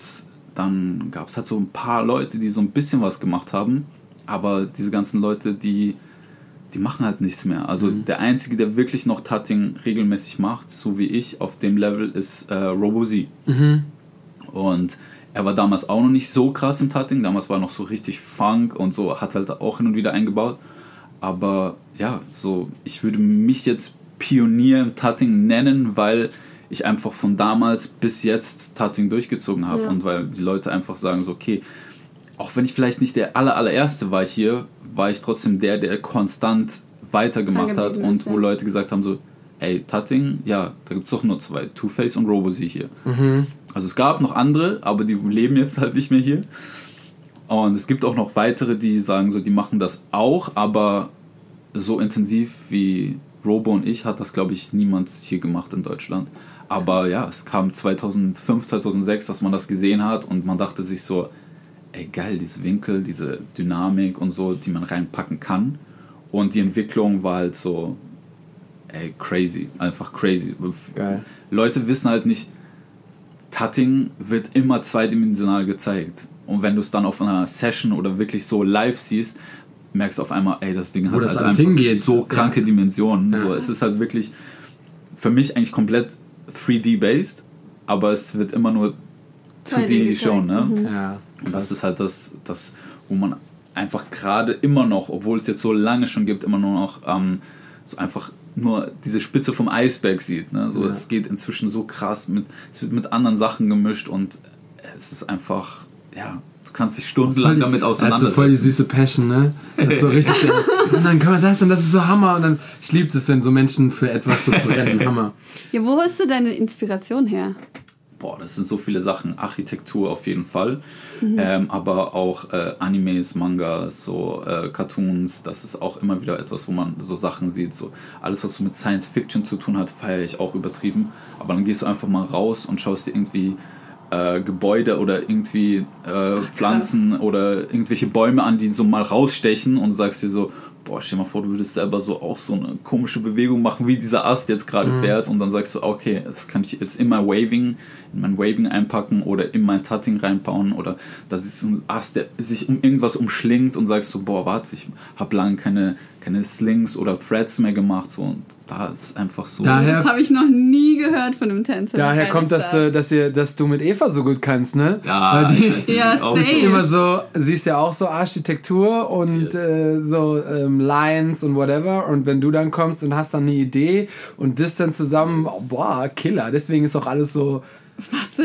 dann gab es halt so ein paar Leute, die so ein bisschen was gemacht haben, aber diese ganzen Leute, die, die machen halt nichts mehr. Also Mhm. der Einzige, der wirklich noch Tutting regelmäßig macht, so wie ich, auf dem Level ist äh, RoboZ. Mhm. Und er war damals auch noch nicht so krass im Tutting, damals war er noch so richtig Funk und so, hat halt auch hin und wieder eingebaut. Aber ja, so, ich würde mich jetzt Pionier im Tutting nennen, weil ich einfach von damals bis jetzt Tutting durchgezogen habe Ja. und weil die Leute einfach sagen so, okay, auch wenn ich vielleicht nicht der aller, allererste war hier, war ich trotzdem der, der konstant weitergemacht hat und wo. Leute gesagt haben so, ey, Tutting, ja, da gibt es doch nur zwei, Two-Face und Robozy hier. Also es gab noch andere, aber die leben jetzt halt nicht mehr hier. Und es gibt auch noch weitere, die sagen so, die machen das auch, aber so intensiv wie Robo und ich hat das, glaube ich, niemand hier gemacht in Deutschland. Aber ja, es kam 2005, 2006, dass man das gesehen hat und man dachte sich so, ey geil, diese Winkel, diese Dynamik und so, die man reinpacken kann. Und die Entwicklung war halt so, ey, crazy, einfach crazy. Geil. Leute wissen halt nicht, Tutting wird immer zweidimensional gezeigt. Und wenn du es dann auf einer Session oder wirklich so live siehst, merkst du auf einmal, ey, das Ding Wo hat das halt einfach hingeht. so kranke Ja. Dimensionen. Ja. So, es ist halt wirklich für mich eigentlich komplett 3D-based, aber es wird immer nur 2D 2D shown. Ne? gezeigt, Ja. Und das ist halt das, das, wo man einfach gerade immer noch, obwohl es jetzt so lange schon gibt, immer nur noch ähm, so einfach nur diese Spitze vom Eisberg sieht. Ne? So, Ja. Es geht inzwischen so krass mit, es wird mit anderen Sachen gemischt und es ist einfach, ja, du kannst dich stundenlang damit hat so auseinandersetzen. voll die süße Passion, ne? Das ist so richtig. und dann kann man das und das ist so Hammer. Und dann, ich liebe das, wenn so Menschen für etwas so brennen. Hammer. Ja, wo hast du deine Inspiration her? Boah, das sind so viele Sachen. Architektur auf jeden Fall. Ähm, aber auch äh, Animes, Mangas, so äh, Cartoons, das ist auch immer wieder etwas, wo man so Sachen sieht. So alles, was so mit Science Fiction zu tun hat, feiere ich auch übertrieben. Aber dann gehst du einfach mal raus und schaust dir irgendwie äh, Gebäude oder irgendwie äh, Pflanzen oder irgendwelche Bäume an, die so mal rausstechen und sagst dir so, boah, stell dir mal vor, du würdest selber so auch so eine komische Bewegung machen, wie dieser Ast jetzt gerade fährt. Und dann sagst du, okay, das kann ich jetzt in mein Waving, in mein Waving einpacken oder in mein Tutting reinbauen. Oder das ist ein Ast, der sich um irgendwas umschlingt und sagst so, boah, warte, ich habe lange keine, keine Slings oder Threads mehr gemacht, so da ist einfach so. Daher- Das habe ich noch nie gehört von einem Tänzer. Daher kommt ist das, äh, dass, ihr, dass du mit Eva so gut kannst, ne? Ja, Weil die, die Ja, safe. so- immer so, sie ist ja auch so Architektur und Yes. äh, so ähm, Lines und whatever. Und wenn du dann kommst und hast dann eine Idee und das dann zusammen, boah, Killer. Deswegen ist auch alles so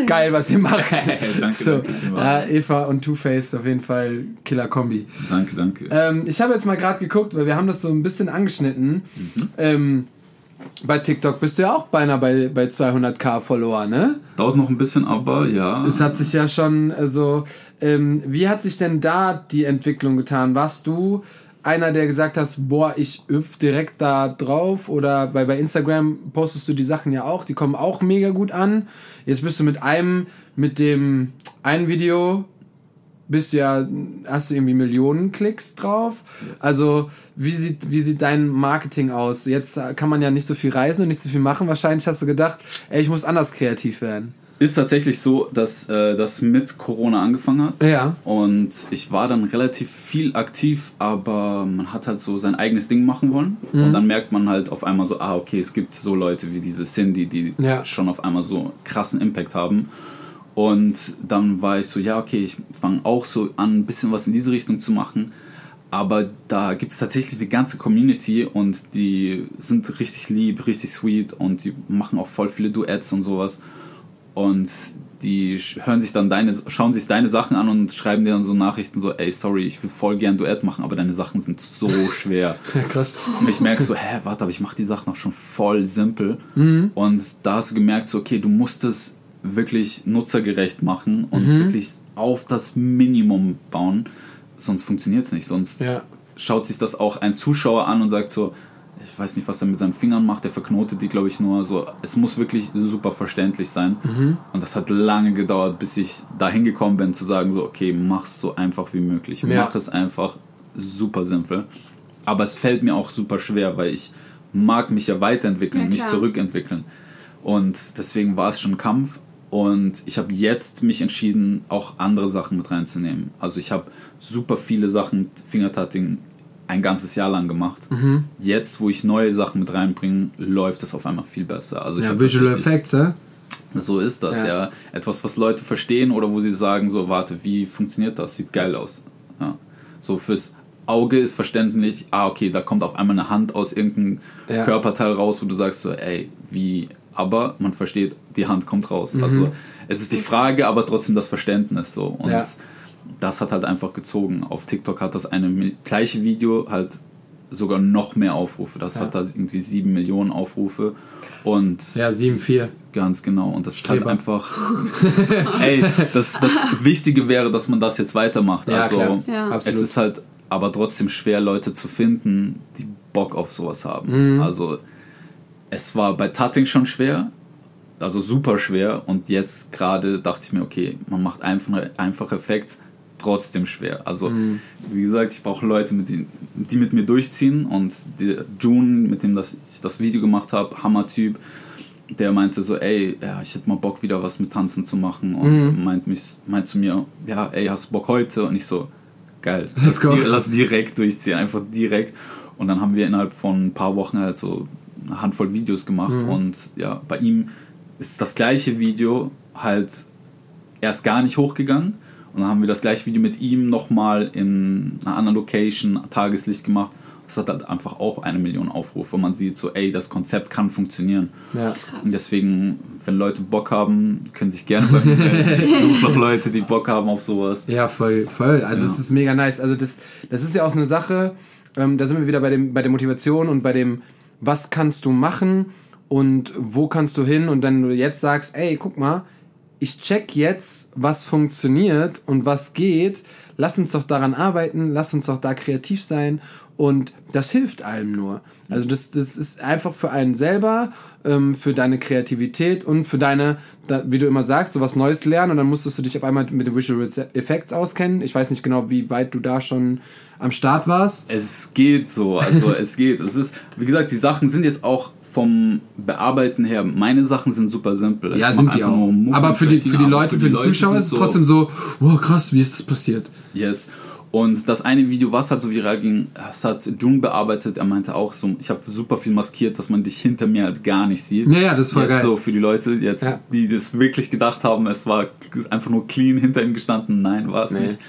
geil, was ihr macht. Danke, so, danke. ja, Eva und Two-Face auf jeden Fall Killer-Kombi. Danke, danke. Ähm, ich habe jetzt mal gerade geguckt, weil wir haben das so ein bisschen angeschnitten. Ähm, bei TikTok bist du ja auch beinahe bei, bei 200k Follower, ne? Dauert noch ein bisschen, aber ja. Es hat sich ja schon, also, ähm, wie hat sich denn da die Entwicklung getan? Warst du einer, der gesagt hat, boah, ich üpf direkt da drauf? Oder bei, bei Instagram postest du die Sachen ja auch, die kommen auch mega gut an. Jetzt bist du mit einem, mit dem einen Video, bist du ja, hast du irgendwie Millionen Klicks drauf. Also, wie sieht, wie sieht dein Marketing aus? Jetzt kann man ja nicht so viel reisen und nicht so viel machen. Wahrscheinlich hast du gedacht, ey, ich muss anders kreativ werden. Ist tatsächlich so, dass äh, das mit Corona angefangen hat. Ja. Und ich war dann relativ viel aktiv, aber man hat halt so sein eigenes Ding machen wollen. Mhm. Und dann merkt man halt auf einmal so, ah, okay, es gibt so Leute wie diese Cindy, die Ja. schon auf einmal so krassen Impact haben. Und dann war ich so, ja, okay, ich fange auch so an, ein bisschen was in diese Richtung zu machen. Aber da gibt es tatsächlich die ganze Community und die sind richtig lieb, richtig sweet und die machen auch voll viele Duets und sowas. Und die hören sich dann deine, schauen sich deine Sachen an und schreiben dir dann so Nachrichten so, ey, sorry, ich will voll gern Duett machen, aber deine Sachen sind so schwer. Krass. Und ich merke so, hä, warte, aber ich mache die Sachen auch schon voll simpel. Und da hast du gemerkt, so, okay, du musst es wirklich nutzergerecht machen und wirklich auf das Minimum bauen, sonst funktioniert es nicht. Sonst Ja. schaut sich das auch ein Zuschauer an und sagt so, ich weiß nicht, was er mit seinen Fingern macht, der verknotet die, glaube ich, nur so. Es muss wirklich super verständlich sein. Und das hat lange gedauert, bis ich dahin gekommen bin, zu sagen, so, okay, mach's so einfach wie möglich. Ja. Mach es einfach super simpel. Aber es fällt mir auch super schwer, weil ich mag mich ja weiterentwickeln, Ja, nicht klar. zurückentwickeln. Und deswegen war es schon ein Kampf. Und ich habe jetzt mich entschieden, auch andere Sachen mit reinzunehmen. Also ich habe super viele Sachen Fingertatting ein ganzes Jahr lang gemacht. Mhm. Jetzt, wo ich neue Sachen mit reinbringe, läuft es auf einmal viel besser. Also ich Ja, Visual Effects, ja? so ist das, Ja. ja. Etwas, was Leute verstehen oder wo sie sagen, so, warte, wie funktioniert das? Sieht geil aus. Ja. So fürs Auge ist verständlich, ah, okay, da kommt auf einmal eine Hand aus irgendeinem Ja. Körperteil raus, wo du sagst so, ey, wie, aber man versteht, die Hand kommt raus. Mhm. Also es ist die Frage, aber trotzdem das Verständnis so. Und Ja. das hat halt einfach gezogen. Auf TikTok hat das eine gleiche Video halt sogar noch mehr Aufrufe. Das Ja. hat da irgendwie sieben Millionen Aufrufe. Und Ja, sieben, vier. Ganz genau. Und das ist halt Streber. einfach. ey, das, das Wichtige wäre, dass man das jetzt weitermacht. Ja, also klar. Ja. es Absolut. ist halt aber trotzdem schwer, Leute zu finden, die Bock auf sowas haben. Mhm. Also es war bei Tutting schon schwer, also super schwer. Und jetzt gerade dachte ich mir, okay, man macht einfache, einfache Effekte, trotzdem schwer. Also Mhm. wie gesagt, ich brauche Leute, mit die, die mit mir durchziehen. Und der June, mit dem das, ich das Video gemacht habe, Hammer-Typ, der meinte so, ey, ja, ich hätte mal Bock wieder was mit Tanzen zu machen und Mhm. meint, mich, meint zu mir, ja, ey, hast du Bock heute? Und ich so, geil, Let's go. Di- lass direkt durchziehen, einfach direkt. Und dann haben wir innerhalb von ein paar Wochen halt so eine Handvoll Videos gemacht Mhm. und ja, bei ihm ist das gleiche Video halt erst gar nicht hochgegangen und dann haben wir das gleiche Video mit ihm nochmal in einer anderen Location, Tageslicht gemacht. Das hat halt einfach auch eine Million Aufrufe. Man sieht so, ey, das Konzept kann funktionieren. Ja. Und deswegen, wenn Leute Bock haben, können sich gerne bei mir melden. Ich suche noch Leute, die Bock haben auf sowas. Ja, voll, voll. Also Ja. es ist mega nice. Also das, das ist ja auch eine Sache, ähm, da sind wir wieder bei, dem, bei der Motivation und bei dem, was kannst du machen und wo kannst du hin? Und wenn du jetzt sagst, ey, guck mal, ich check jetzt, was funktioniert und was geht, lass uns doch daran arbeiten, lass uns doch da kreativ sein und das hilft einem nur. Also das, das ist einfach für einen selber, ähm, für deine Kreativität und für deine, da, wie du immer sagst, so was Neues lernen und dann musstest du dich auf einmal mit den Visual Effects auskennen. Ich weiß nicht genau, wie weit du da schon am Start warst. Es geht so, also es geht. Es ist, wie gesagt, die Sachen sind jetzt auch vom Bearbeiten her, meine Sachen sind super simpel. Ich Ja, sind die auch. Aber für die, für die Leute, für, die Zuschauer sind ist es trotzdem so, wow, krass, wie ist das passiert? Yes. Und das eine Video, was halt so viral ging, das hat June bearbeitet. Er meinte auch so, ich habe super viel maskiert, dass man dich hinter mir halt gar nicht sieht. Ja, ja, das voll jetzt geil. so für die Leute, jetzt, Ja. die das wirklich gedacht haben, es war einfach nur clean hinter ihm gestanden. Nein, war es Nee. nicht.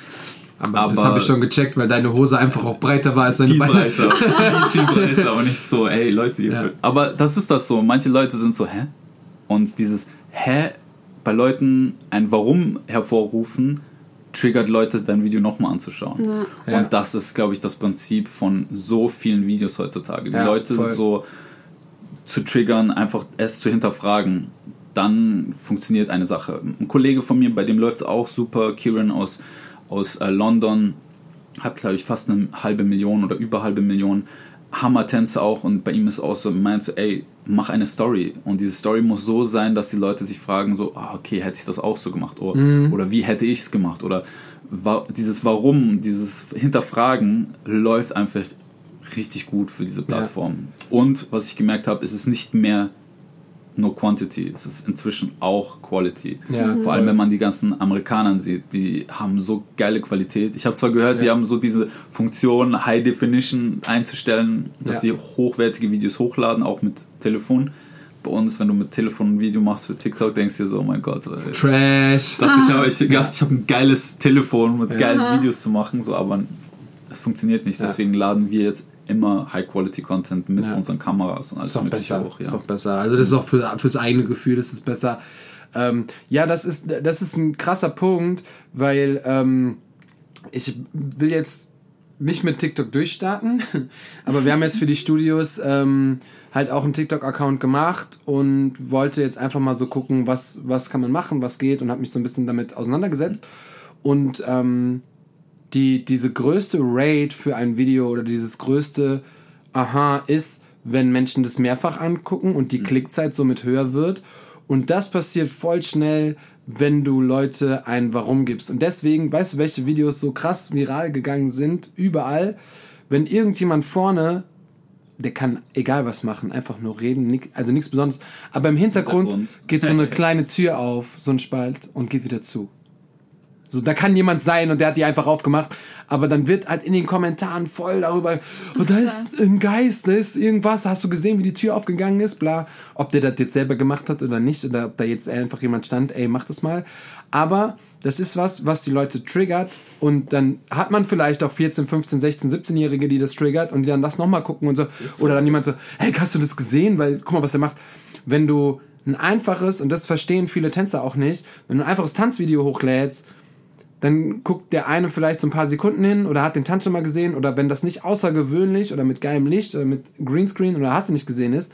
Aber, das Aber- habe ich schon gecheckt, weil deine Hose einfach auch breiter war als deine Viel Beine. breiter. viel, viel breiter, aber nicht so, ey Leute, Ja. Aber das ist das so. Manche Leute sind so, hä? Und dieses Hä bei Leuten ein Warum hervorrufen, triggert Leute, dein Video nochmal anzuschauen. Ja. Ja. Und das ist, glaube ich, das Prinzip von so vielen Videos heutzutage. Die Ja, Leute voll. so zu triggern, einfach es zu hinterfragen, dann funktioniert eine Sache. Ein Kollege von mir, bei dem läuft es auch super, Kieran aus, aus äh, London, hat, glaube ich, fast eine halbe Million oder über halbe Million. Hammer-Tänze auch und bei ihm ist auch so, meint so, ey, mach eine Story. Und diese Story muss so sein, dass die Leute sich fragen so, ah, okay, hätte ich das auch so gemacht? Oder, oder wie hätte ich es gemacht? Oder wa dieses Warum, dieses Hinterfragen läuft einfach richtig gut für diese Plattform. Und was ich gemerkt habe, es ist nicht mehr nur Quantity, es ist inzwischen auch Quality. Ja, Vor voll. allem, wenn man die ganzen Amerikanern sieht, die haben so geile Qualität. Ich habe zwar gehört, die Ja. haben so diese Funktion High Definition einzustellen, dass Ja. sie hochwertige Videos hochladen, auch mit Telefon. Bei uns, wenn du mit Telefon ein Video machst für TikTok, denkst du dir so, oh mein Gott. ey. Trash. Ich dachte, ich habe ich dachte, ich habe ein geiles Telefon mit geilen Videos zu machen, so, aber es funktioniert nicht. Ja. Deswegen laden wir jetzt immer High-Quality-Content mit Ja. unseren Kameras und alles Ist auch besser. auch. Ja. Ist auch besser. Also das ist auch für, fürs eigene Gefühl, das ist besser. Ähm, ja, das ist, das ist ein krasser Punkt, weil ähm, ich will jetzt nicht mit TikTok durchstarten, aber wir haben jetzt für die Studios ähm, halt auch einen TikTok-Account gemacht und wollte jetzt einfach mal so gucken, was, was kann man machen, was geht und habe mich so ein bisschen damit auseinandergesetzt. Und ähm, die, diese größte Rate für ein Video oder dieses größte Aha ist, wenn Menschen das mehrfach angucken und die Klickzeit somit höher wird. Und das passiert voll schnell, wenn du Leute ein Warum gibst. Und deswegen, weißt du, welche Videos so krass viral gegangen sind? Überall. Wenn irgendjemand vorne der kann egal was machen, einfach nur reden, also nichts Besonderes. Aber im Hintergrund, Hintergrund. geht so eine kleine Tür auf, so ein Spalt und geht wieder zu. So, da kann jemand sein und der hat die einfach aufgemacht, aber dann wird halt in den Kommentaren voll darüber, oh, da ist ein Geist, da ist irgendwas, hast du gesehen, wie die Tür aufgegangen ist, bla. Ob der das jetzt selber gemacht hat oder nicht, oder ob da jetzt einfach jemand stand, ey, mach das mal. Aber das ist was, was die Leute triggert und dann hat man vielleicht auch 14, 15, 16, 17-Jährige, die das triggert und die dann das nochmal gucken und so. Oder dann jemand so, hey, hast du das gesehen? Weil, guck mal, was er macht. Wenn du ein einfaches, und das verstehen viele Tänzer auch nicht, wenn du ein einfaches Tanzvideo hochlädst, dann guckt der eine vielleicht so ein paar Sekunden hin oder hat den Tanz schon mal gesehen oder wenn das nicht außergewöhnlich oder mit geilem Licht oder mit Greenscreen oder hast du nicht gesehen ist,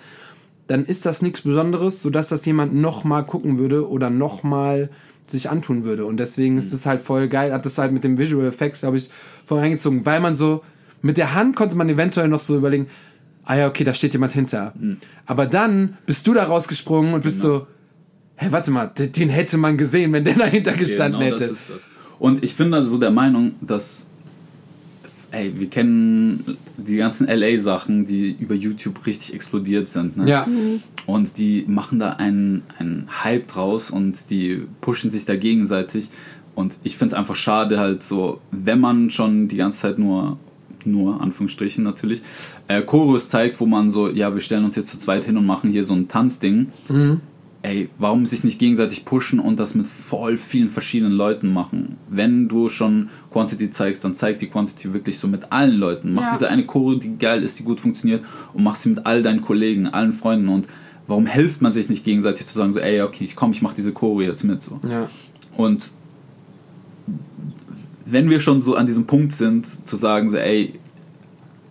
dann ist das nichts Besonderes, sodass das jemand nochmal gucken würde oder nochmal sich antun würde. Und deswegen ist das halt voll geil, hat das halt mit dem Visual Effects, glaube ich, voll reingezogen, weil man so, mit der Hand konnte man eventuell noch so überlegen, ah ja, okay, da steht jemand hinter. Aber dann bist du da rausgesprungen und bist so, hä, warte mal, den- den hätte man gesehen, wenn der dahinter gestanden Genau, hätte. das ist das. Und ich bin also so der Meinung, dass, ey, wir kennen die ganzen LA-Sachen, die über YouTube richtig explodiert sind. Ne? Ja. Und die machen da einen, einen Hype draus und die pushen sich da gegenseitig. Und ich finde es einfach schade, halt so, wenn man schon die ganze Zeit nur, nur, Anführungsstrichen natürlich, äh, Chorus zeigt, wo man so, ja, wir stellen uns jetzt zu zweit hin und machen hier so ein Tanzding. Ey, warum sich nicht gegenseitig pushen und das mit voll vielen verschiedenen Leuten machen? Wenn du schon Quantity zeigst, dann zeig die Quantity wirklich so mit allen Leuten. Mach Ja. diese eine Choreo, die geil ist, die gut funktioniert und mach sie mit all deinen Kollegen, allen Freunden und warum hilft man sich nicht gegenseitig zu sagen so, ey, okay, ich komm, ich mach diese Choreo jetzt mit so. Ja. Und wenn wir schon so an diesem Punkt sind, zu sagen so, ey,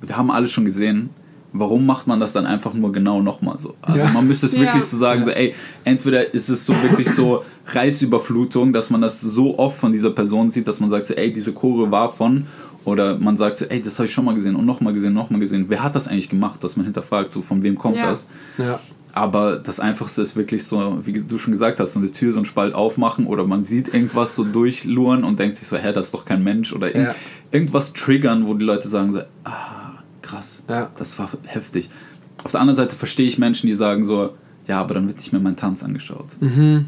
wir haben alles schon gesehen, warum macht man das dann einfach nur genau nochmal so? Also Ja. man müsste es Ja. wirklich so sagen, Ja. so, ey, entweder ist es so wirklich so Reizüberflutung, dass man das so oft von dieser Person sieht, dass man sagt so, ey, diese Chore war von, oder man sagt so, ey, das habe ich schon mal gesehen und nochmal gesehen, nochmal gesehen. Wer hat das eigentlich gemacht? Dass man hinterfragt, so, von wem kommt Ja. das? Ja. Aber das Einfachste ist wirklich so, wie du schon gesagt hast, so eine Tür, so einen Spalt aufmachen oder man sieht irgendwas so durchluren und denkt sich so, hä, das ist doch kein Mensch oder irgend, Ja. irgendwas triggern, wo die Leute sagen so, ah, krass, Ja. das war heftig. Auf der anderen Seite verstehe ich Menschen, die sagen so, ja, aber dann wird nicht mehr mein Tanz angeschaut. Mhm,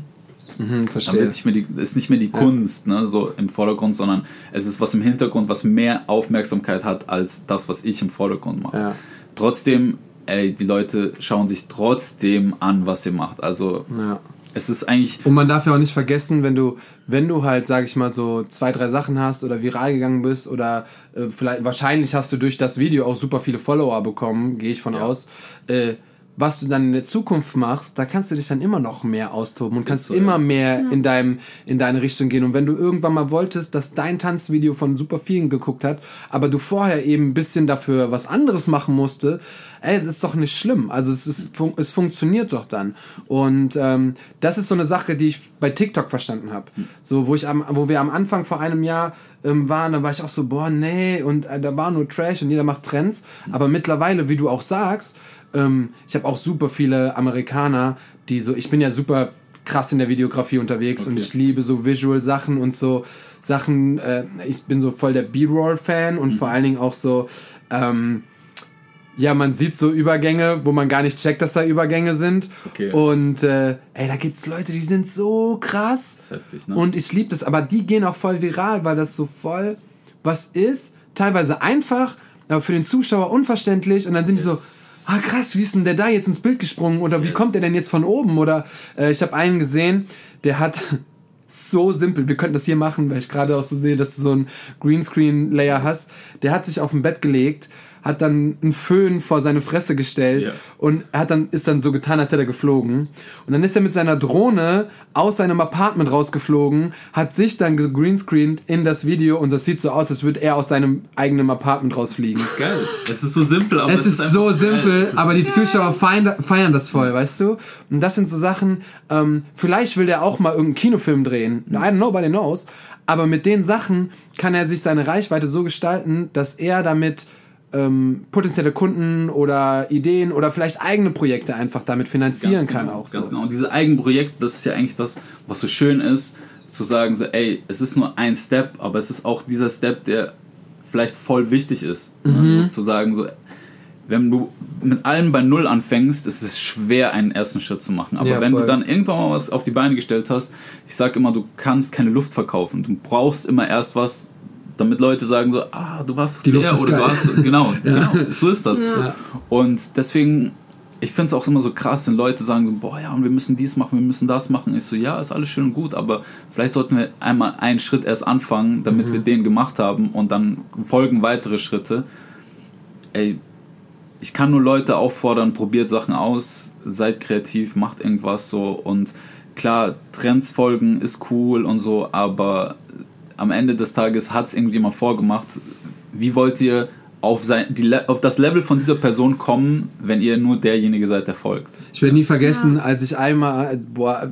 Dann verstehe. wird nicht mehr die, ist nicht mehr die Kunst ne, so im Vordergrund, sondern es ist was im Hintergrund, was mehr Aufmerksamkeit hat als das, was ich im Vordergrund mache. Ja. Trotzdem, ey, die Leute schauen sich trotzdem an, was ihr macht. Also Ja. Es ist eigentlich Und man darf ja auch nicht vergessen, wenn du, wenn du halt, sag ich mal, so zwei, drei Sachen hast oder viral gegangen bist oder äh, vielleicht, wahrscheinlich hast du durch das Video auch super viele Follower bekommen, gehe ich von aus. Äh, was du dann in der Zukunft machst, da kannst du dich dann immer noch mehr austoben und kannst so, immer ja. mehr in deinem in deine Richtung gehen. Und wenn du irgendwann mal wolltest, dass dein Tanzvideo von super vielen geguckt hat, aber du vorher eben ein bisschen dafür was anderes machen musste, ey, das ist doch nicht schlimm. Also es ist fun es funktioniert doch dann. Und ähm, das ist so eine Sache, die ich bei TikTok verstanden habe. So, wo ich am, wo wir am Anfang vor einem Jahr ähm, waren, da war ich auch so, boah, nee, und äh, da war nur Trash und jeder macht Trends. Aber mittlerweile, wie du auch sagst, ähm, ich habe auch super viele Amerikaner, die so, ich bin ja super krass in der Videografie unterwegs und Okay. ich liebe so Visual Sachen und so Sachen, äh, ich bin so voll der B-Roll-Fan und vor allen Dingen auch so, ähm, ja, man sieht so Übergänge, wo man gar nicht checkt, dass da Übergänge sind. Okay. Und äh, ey, da gibt's Leute, die sind so krass. Das ist heftig, ne? Und ich liebe das, aber die gehen auch voll viral, weil das so voll was ist. Teilweise einfach, aber für den Zuschauer unverständlich. Und dann sind die so, ah krass, wie ist denn der da jetzt ins Bild gesprungen? Oder wie kommt der denn jetzt von oben? Oder äh, ich habe einen gesehen, der hat so simpel, wir könnten das hier machen, weil ich gerade auch so sehe, dass du so einen Greenscreen-Layer hast. Der hat sich auf ein Bett gelegt, hat dann einen Föhn vor seine Fresse gestellt Ja. und er hat dann, ist dann so getan, als hätte er geflogen. Und dann ist er mit seiner Drohne aus seinem Apartment rausgeflogen, hat sich dann gegreenscreened in das Video und das sieht so aus, als würde er aus seinem eigenen Apartment rausfliegen. geil. Es ist so simpel, aber Es ist so einfach geil. simpel, Es ist- aber die Zuschauer feiern, feiern das voll, weißt du? Und das sind so Sachen, ähm, vielleicht will der auch mal irgendeinen Kinofilm drehen. I don't know, nobody knows. Aber mit den Sachen kann er sich seine Reichweite so gestalten, dass er damit ähm, potenzielle Kunden oder Ideen oder vielleicht eigene Projekte einfach damit finanzieren Ganz kann genau, auch so. Ganz genau. Und diese Eigenprojekte, das ist ja eigentlich das, was so schön ist, zu sagen so, ey, es ist nur ein Step, aber es ist auch dieser Step, der vielleicht voll wichtig ist. Mhm. Also zu sagen so, wenn du mit allem bei Null anfängst, ist es schwer, einen ersten Schritt zu machen. Aber Ja, wenn voll. du dann irgendwann mal was auf die Beine gestellt hast, ich sag immer, du kannst keine Luft verkaufen. Du brauchst immer erst was, damit Leute sagen so, ah, du warst Die Luft der ist oder du geil. warst so. genau, genau, so ist das. Ja. Und deswegen, ich finde es auch immer so krass, wenn Leute sagen so, boah, ja, und wir müssen dies machen, wir müssen das machen. Ich so, ja, ist alles schön und gut, aber vielleicht sollten wir einmal einen Schritt erst anfangen, damit wir den gemacht haben und dann folgen weitere Schritte. Ey, ich kann nur Leute auffordern, probiert Sachen aus, seid kreativ, macht irgendwas so und klar, Trends folgen ist cool und so, aber am Ende des Tages hat es irgendjemand vorgemacht. Wie wollt ihr auf, sein, die, Le- auf das Level von dieser Person kommen, wenn ihr nur derjenige seid, der folgt? Ich werde nie vergessen, als ich einmal, boah,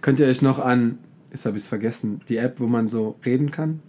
könnt ihr euch noch an, jetzt habe ich es vergessen, die App, wo man so reden kann?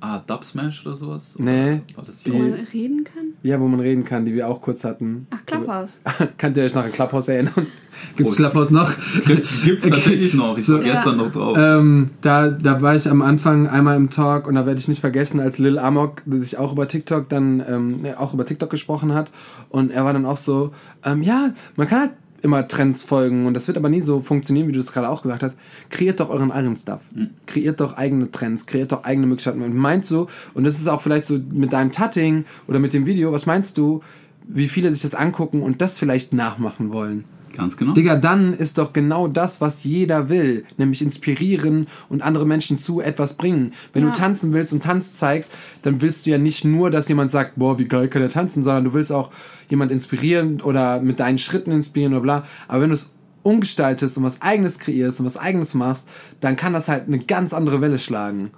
Ah, Dub Smash oder sowas? Nee, das die- Wo man reden kann? Ja, wo man reden kann, die wir auch kurz hatten. Ach, Clubhouse. Könnt ihr euch noch an Clubhouse erinnern? Gibt's Clubhouse noch? Gibt's tatsächlich noch. Ich So. war gestern noch drauf. Ähm, da, da war ich am Anfang einmal im Talk und da werde ich nicht vergessen, als Lil Amok sich auch über TikTok dann ähm, ja, auch über TikTok gesprochen hat und er war dann auch so, ähm, ja, man kann halt immer Trends folgen und das wird aber nie so funktionieren, wie du es gerade auch gesagt hast. Kreiert doch euren eigenen Stuff. Kreiert doch eigene Trends, kreiert doch eigene Möglichkeiten. Und meinst du, und das ist auch vielleicht so mit deinem Tutting oder mit dem Video, was meinst du, wie viele sich das angucken und das vielleicht nachmachen wollen? Ganz genau. Digga, dann ist doch genau das, was jeder will, nämlich inspirieren und andere Menschen zu etwas bringen. Wenn Ja. du tanzen willst und Tanz zeigst, dann willst du ja nicht nur, dass jemand sagt, boah, wie geil kann er tanzen, sondern du willst auch jemand inspirieren oder mit deinen Schritten inspirieren oder bla. Aber wenn du es umgestaltest und was eigenes kreierst und was eigenes machst, dann kann das halt eine ganz andere Welle schlagen.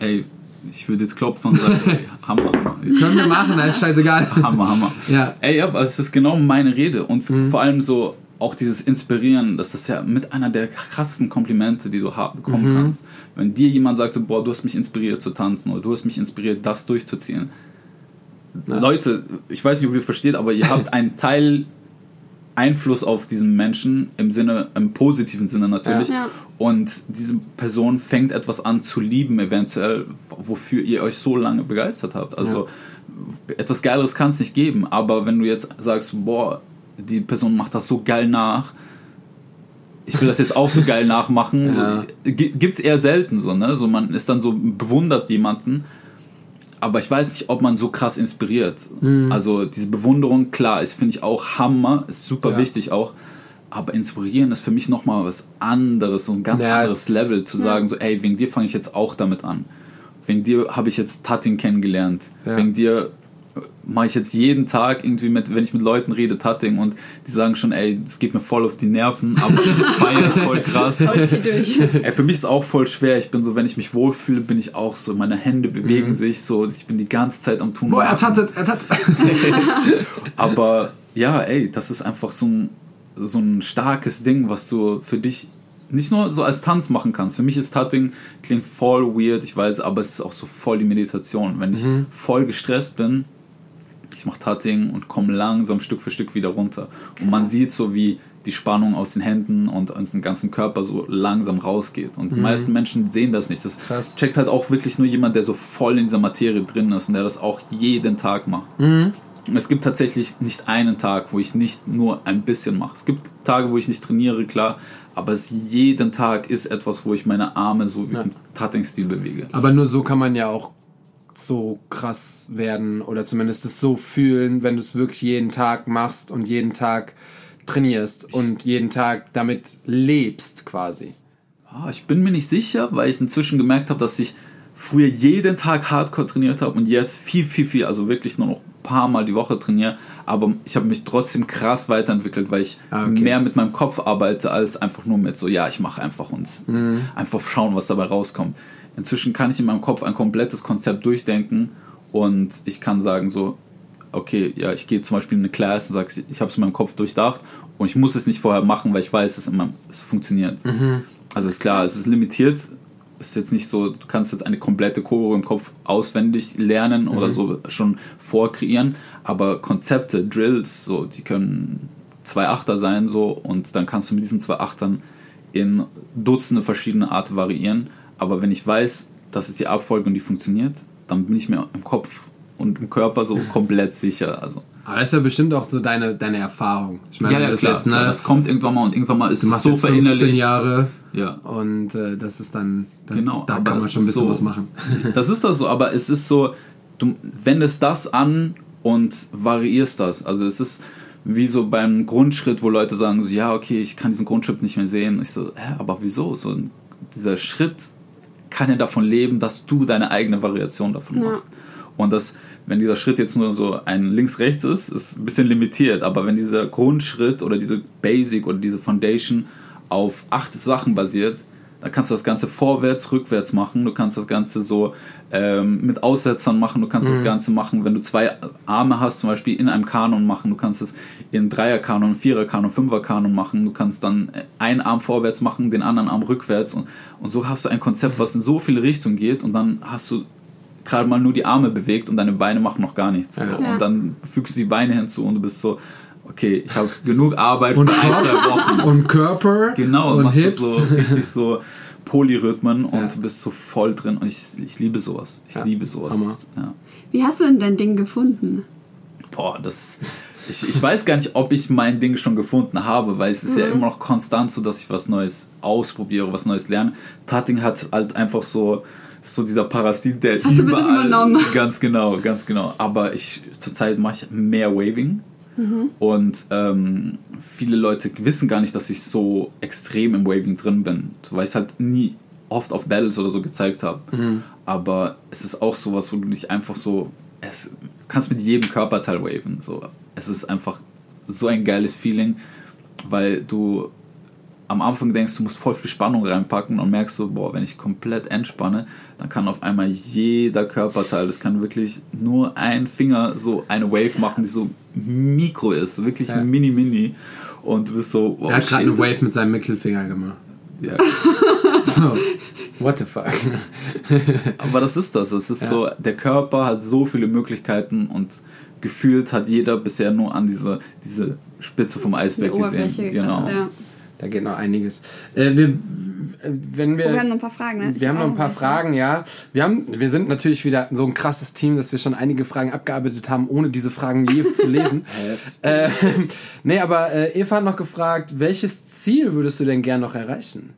Ey, ich würde jetzt klopfen und sagen, ey, Hammer, Hammer. Können wir machen, das ist scheißegal. Hammer, Hammer. Ja. Mhm. Ey, ja, aber es ist genau meine Rede. Und vor allem so auch dieses Inspirieren, das ist ja mit einer der krassesten Komplimente, die du bekommen Mhm. kannst. Wenn dir jemand sagt, boah, du hast mich inspiriert zu tanzen oder du hast mich inspiriert, das durchzuziehen. Leute, ich weiß nicht, ob ihr versteht, aber ihr habt einen Teil Einfluss auf diesen Menschen im Sinne, im positiven Sinne natürlich. Ja. Ja. Und diese Person fängt etwas an zu lieben, eventuell, wofür ihr euch so lange begeistert habt. Also etwas Geileres kann es nicht geben. Aber wenn du jetzt sagst, boah, die Person macht das so geil nach, ich will das jetzt auch so geil nachmachen, Ja. so, gibt es eher selten so, ne? So man ist dann so bewundert jemanden, aber ich weiß nicht, ob man so krass inspiriert. Mhm. Also diese Bewunderung, klar, ist finde ich auch Hammer, ist super Ja. wichtig auch. Aber inspirieren ist für mich nochmal was anderes, so ein ganz Ja, anderes Level, zu sagen, so, ey, wegen dir fange ich jetzt auch damit an. Wegen dir habe ich jetzt Tatting kennengelernt. Ja. Wegen dir mache ich jetzt jeden Tag irgendwie mit, wenn ich mit Leuten rede, Tatting und die sagen schon, ey, es geht mir voll auf die Nerven, aber ich feiere es voll krass. Ey, für mich ist es auch voll schwer. Ich bin so, wenn ich mich wohlfühle, bin ich auch so, meine Hände bewegen sich so, ich bin die ganze Zeit am Tun. Mhm. Boah, er tattet, er tattet. Aber ja, ey, das ist einfach so ein, so ein starkes Ding, was du für dich nicht nur so als Tanz machen kannst. Für mich ist Tutting, klingt voll weird, ich weiß, aber es ist auch so voll die Meditation. Wenn ich voll gestresst bin, ich mache Tutting und komme langsam Stück für Stück wieder runter. Und man sieht so, wie die Spannung aus den Händen und aus dem ganzen Körper so langsam rausgeht. Und die meisten Menschen sehen das nicht. Das Krass. checkt halt auch wirklich nur jemand, der so voll in dieser Materie drin ist und der das auch jeden Tag macht. Es gibt tatsächlich nicht einen Tag, wo ich nicht nur ein bisschen mache. Es gibt Tage, wo ich nicht trainiere, klar, aber es jeden Tag ist etwas, wo ich meine Arme so wie Ja. im Tutting-Stil bewege. Aber nur so kann man ja auch so krass werden oder zumindest es so fühlen, wenn du es wirklich jeden Tag machst und jeden Tag trainierst und jeden Tag damit lebst quasi. Ah, ich bin mir nicht sicher, weil ich inzwischen gemerkt habe, dass ich früher jeden Tag Hardcore trainiert habe und jetzt viel, viel, viel, also wirklich nur noch ein paar Mal die Woche trainiere. Aber ich habe mich trotzdem krass weiterentwickelt, weil ich Ah, okay. mehr mit meinem Kopf arbeite, als einfach nur mit so, ja, ich mache einfach und Mhm. einfach schauen, was dabei rauskommt. Inzwischen kann ich in meinem Kopf ein komplettes Konzept durchdenken und ich kann sagen so, okay, ja, ich gehe zum Beispiel in eine Class und sage, ich habe es in meinem Kopf durchdacht und ich muss es nicht vorher machen, weil ich weiß, es, in meinem, es funktioniert. Also ist klar, es ist limitiert. Es ist jetzt nicht so, du kannst jetzt eine komplette Choreo im Kopf auswendig lernen oder so schon vorkreieren, aber Konzepte, Drills, so, die können zwei Achter sein so und dann kannst du mit diesen zwei Achtern in Dutzende verschiedene Arten variieren. Aber wenn ich weiß, das ist die Abfolge und die funktioniert, dann bin ich mir im Kopf und im Körper so komplett sicher. Also. Aber das ist ja bestimmt auch so deine, deine Erfahrung. Ich meine, Ja, ja, das klar, jetzt, ne, klar, das kommt irgendwann mal und irgendwann mal ist du es so jetzt 15 verinnerlicht. Jahre Ja. und äh, das ist dann, dann Genau, da kann man schon ein bisschen so- was machen. Das ist das so, aber es ist so, du wendest das an und variierst das. Also es ist wie so beim Grundschritt, wo Leute sagen so, ja, okay, ich kann diesen Grundschritt nicht mehr sehen. Und ich so, hä, aber wieso? So, dieser Schritt kann ja davon leben, dass du deine eigene Variation davon Ja. machst. Und das, wenn dieser Schritt jetzt nur so ein links-rechts ist, ist ein bisschen limitiert. Aber wenn dieser Grundschritt oder diese Basic oder diese Foundation auf acht Sachen basiert, dann kannst du das Ganze vorwärts, rückwärts machen. Du kannst das Ganze so ähm, mit Aussetzern machen. Du kannst das Ganze machen, wenn du zwei Arme hast, zum Beispiel in einem Kanon machen. Du kannst es in Dreierkanon, Viererkanon, Fünferkanon machen. Du kannst dann einen Arm vorwärts machen, den anderen Arm rückwärts. Und, und so hast du ein Konzept, was in so viele Richtungen geht. Und dann hast du gerade mal nur die Arme bewegt und deine Beine machen noch gar nichts. Ja. Und dann fügst du die Beine hinzu und du bist so, okay, ich habe genug Arbeit Und für ein, zwei Wochen. und Körper Genau, und machst Hips. du so richtig so Polyrhythmen und Ja. du bist so voll drin und ich, ich liebe sowas. Ich Ja, liebe sowas. Ja. Wie hast du denn dein Ding gefunden? Boah, das. Ich, ich weiß gar nicht, ob ich mein Ding schon gefunden habe, weil es ist ja immer noch konstant so, dass ich was Neues ausprobiere, was Neues lerne. Tating hat halt einfach so, so dieser Parasit, der Hast du ein bisschen überall. übernommen. Ganz genau, ganz genau. Aber ich zurzeit mache ich mehr Waving. Und ähm, viele Leute wissen gar nicht, dass ich so extrem im Waving drin bin, weil ich es halt nie oft auf Battles oder so gezeigt habe. Aber es ist auch sowas, wo du dich einfach so, es, du kannst mit jedem Körperteil waven. So. Es ist einfach so ein geiles Feeling, weil du am Anfang denkst, du musst voll viel Spannung reinpacken und merkst so, boah, wenn ich komplett entspanne, dann kann auf einmal jeder Körperteil, das kann wirklich nur ein Finger so eine Wave machen, die so mikro ist, so wirklich Ja. mini, mini. Und du bist so, wow, Er hat gerade eine Wave mit seinem Mittelfinger gemacht. Ja. So, what the fuck? Aber das ist das. Es ist Ja. so, der Körper hat so viele Möglichkeiten und gefühlt hat jeder bisher nur an diese, diese Spitze vom Die Eisberg gesehen. Genau. krass, ja. Da geht noch einiges. Äh, wir, wenn wir, Oh, wir haben noch ein paar Fragen, ne? Ich Wir haben hab noch ein paar. Fragen, ja. Wir, haben, wir sind natürlich wieder so ein krasses Team, dass wir schon einige Fragen abgearbeitet haben, ohne diese Fragen je zu lesen. äh, nee, aber äh, Eva hat noch gefragt, welches Ziel würdest du denn gern noch erreichen?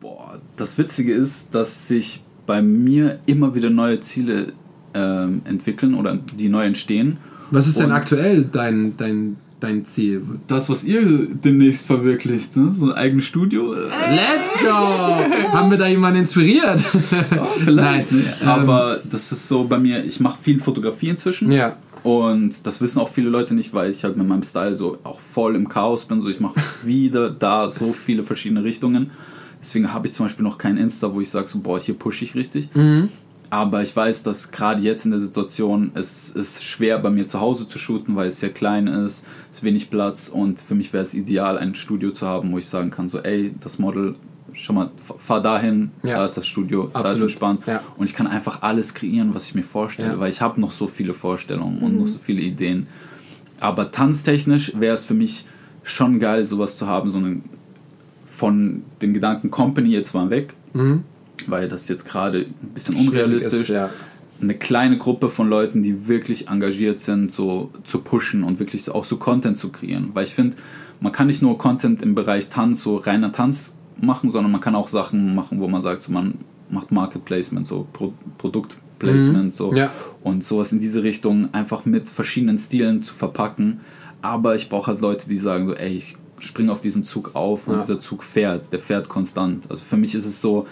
Boah, das Witzige ist, dass sich bei mir immer wieder neue Ziele ähm, entwickeln oder die neu entstehen. Was ist denn Und aktuell dein, dein, dein Ziel? Das, was ihr demnächst verwirklicht, ne? so ein eigenes Studio. Let's go! haben wir da jemanden inspiriert? Vielleicht, Nein, ne? Aber das ist so bei mir, ich mache viel Fotografie inzwischen. ja. Und das wissen auch viele Leute nicht, weil ich halt mit meinem Style so auch voll im Chaos bin. So, ich mache wieder da so viele verschiedene Richtungen. Deswegen habe ich zum Beispiel noch kein Insta, wo ich sage, so, boah, hier pushe ich richtig. Aber ich weiß, dass gerade jetzt in der Situation es ist schwer bei mir zu Hause zu shooten, weil es sehr klein ist, es ist wenig Platz und für mich wäre es ideal, ein Studio zu haben, wo ich sagen kann, so, ey, das Model, schon mal, fahr dahin, Ja. da ist das Studio, da ist Absolut. entspannt. Ja. Und ich kann einfach alles kreieren, was ich mir vorstelle, Ja. weil ich habe noch so viele Vorstellungen und noch so viele Ideen. Aber tanztechnisch wäre es für mich schon geil, sowas zu haben, so einen von den Gedanken Company jetzt mal weg, weil das jetzt gerade ein bisschen unrealistisch. Ist, ja. Eine kleine Gruppe von Leuten, die wirklich engagiert sind, so zu pushen und wirklich auch so Content zu kreieren. Weil ich finde, man kann nicht nur Content im Bereich Tanz, so reiner Tanz machen, sondern man kann auch Sachen machen, wo man sagt, so man macht Market Placement, so Pro Produktplacement, so Ja. und sowas in diese Richtung einfach mit verschiedenen Stilen zu verpacken. Aber ich brauche halt Leute, die sagen so, ey, ich springe auf diesen Zug auf und Ja. dieser Zug fährt, der fährt konstant. Also für mich ist es so,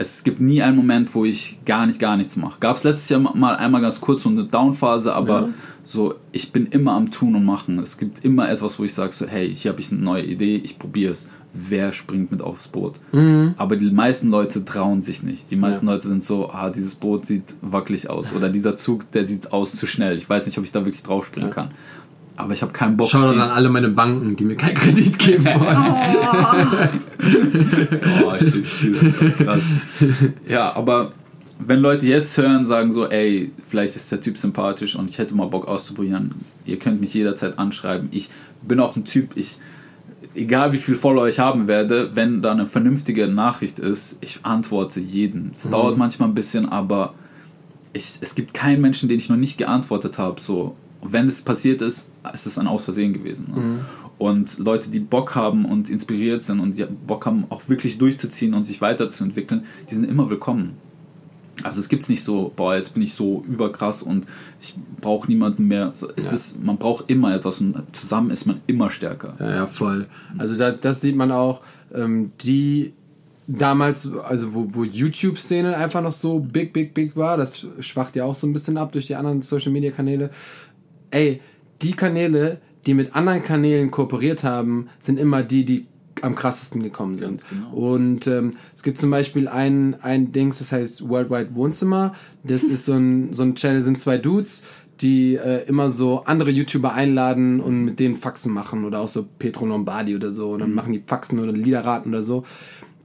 es gibt nie einen Moment, wo ich gar nicht, gar nichts mache. Gab es letztes Jahr mal einmal ganz kurz so eine Downphase, aber Ja. so, ich bin immer am Tun und Machen. Es gibt immer etwas, wo ich sage so, hey, hier habe ich eine neue Idee, ich probiere es. Wer springt mit aufs Boot? Aber die meisten Leute trauen sich nicht. Die meisten Ja. Leute sind so, ah, dieses Boot sieht wackelig aus. Oder dieser Zug, der sieht aus zu schnell. Ich weiß nicht, ob ich da wirklich drauf springen kann. Aber ich habe keinen Bock. Schau stehen- an alle meine Banken, die mir keinen Kredit geben wollen. Oh, ich, fühle das. Krass. Ja, aber wenn Leute jetzt hören, sagen so, ey, vielleicht ist der Typ sympathisch und ich hätte mal Bock auszuprobieren, ihr könnt mich jederzeit anschreiben. Ich bin auch ein Typ, ich, egal wie viel Follower ich haben werde, wenn da eine vernünftige Nachricht ist, ich antworte jeden. Es dauert manchmal ein bisschen, aber ich, es gibt keinen Menschen, den ich noch nicht geantwortet habe. So, wenn es passiert ist, ist es ein Aus Versehen gewesen. Ne? Mhm. Und Leute, die Bock haben und inspiriert sind und die Bock haben, auch wirklich durchzuziehen und sich weiterzuentwickeln, die sind immer willkommen. Also es gibt es nicht so, boah, jetzt bin ich so überkrass und ich brauche niemanden mehr. Es Ja. ist, man braucht immer etwas und zusammen ist man immer stärker. Ja, ja, voll. Also da, das sieht man auch, ähm, die damals, also wo, wo YouTube-Szene einfach noch so big, big, big war, das schwacht ja auch so ein bisschen ab durch die anderen Social-Media-Kanäle. Ey, die Kanäle, die mit anderen Kanälen kooperiert haben, sind immer die, die am krassesten gekommen sind. Genau. Und ähm, es gibt zum Beispiel ein, ein Dings, das heißt Worldwide Wohnzimmer. Das ist so ein, so ein Channel, sind zwei Dudes, die äh, immer so andere YouTuber einladen und mit denen Faxen machen oder auch so Petro Lombardi oder so und dann machen die Faxen oder Liederraten oder so.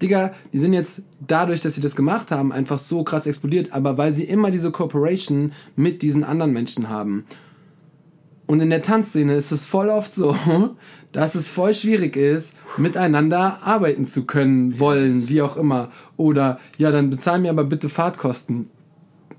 Digga, die sind jetzt dadurch, dass sie das gemacht haben, einfach so krass explodiert, aber weil sie immer diese Cooperation mit diesen anderen Menschen haben. Und in der Tanzszene ist es voll oft so, dass es voll schwierig ist, miteinander arbeiten zu können, wollen, wie auch immer. Oder, ja, dann bezahl mir aber bitte Fahrtkosten.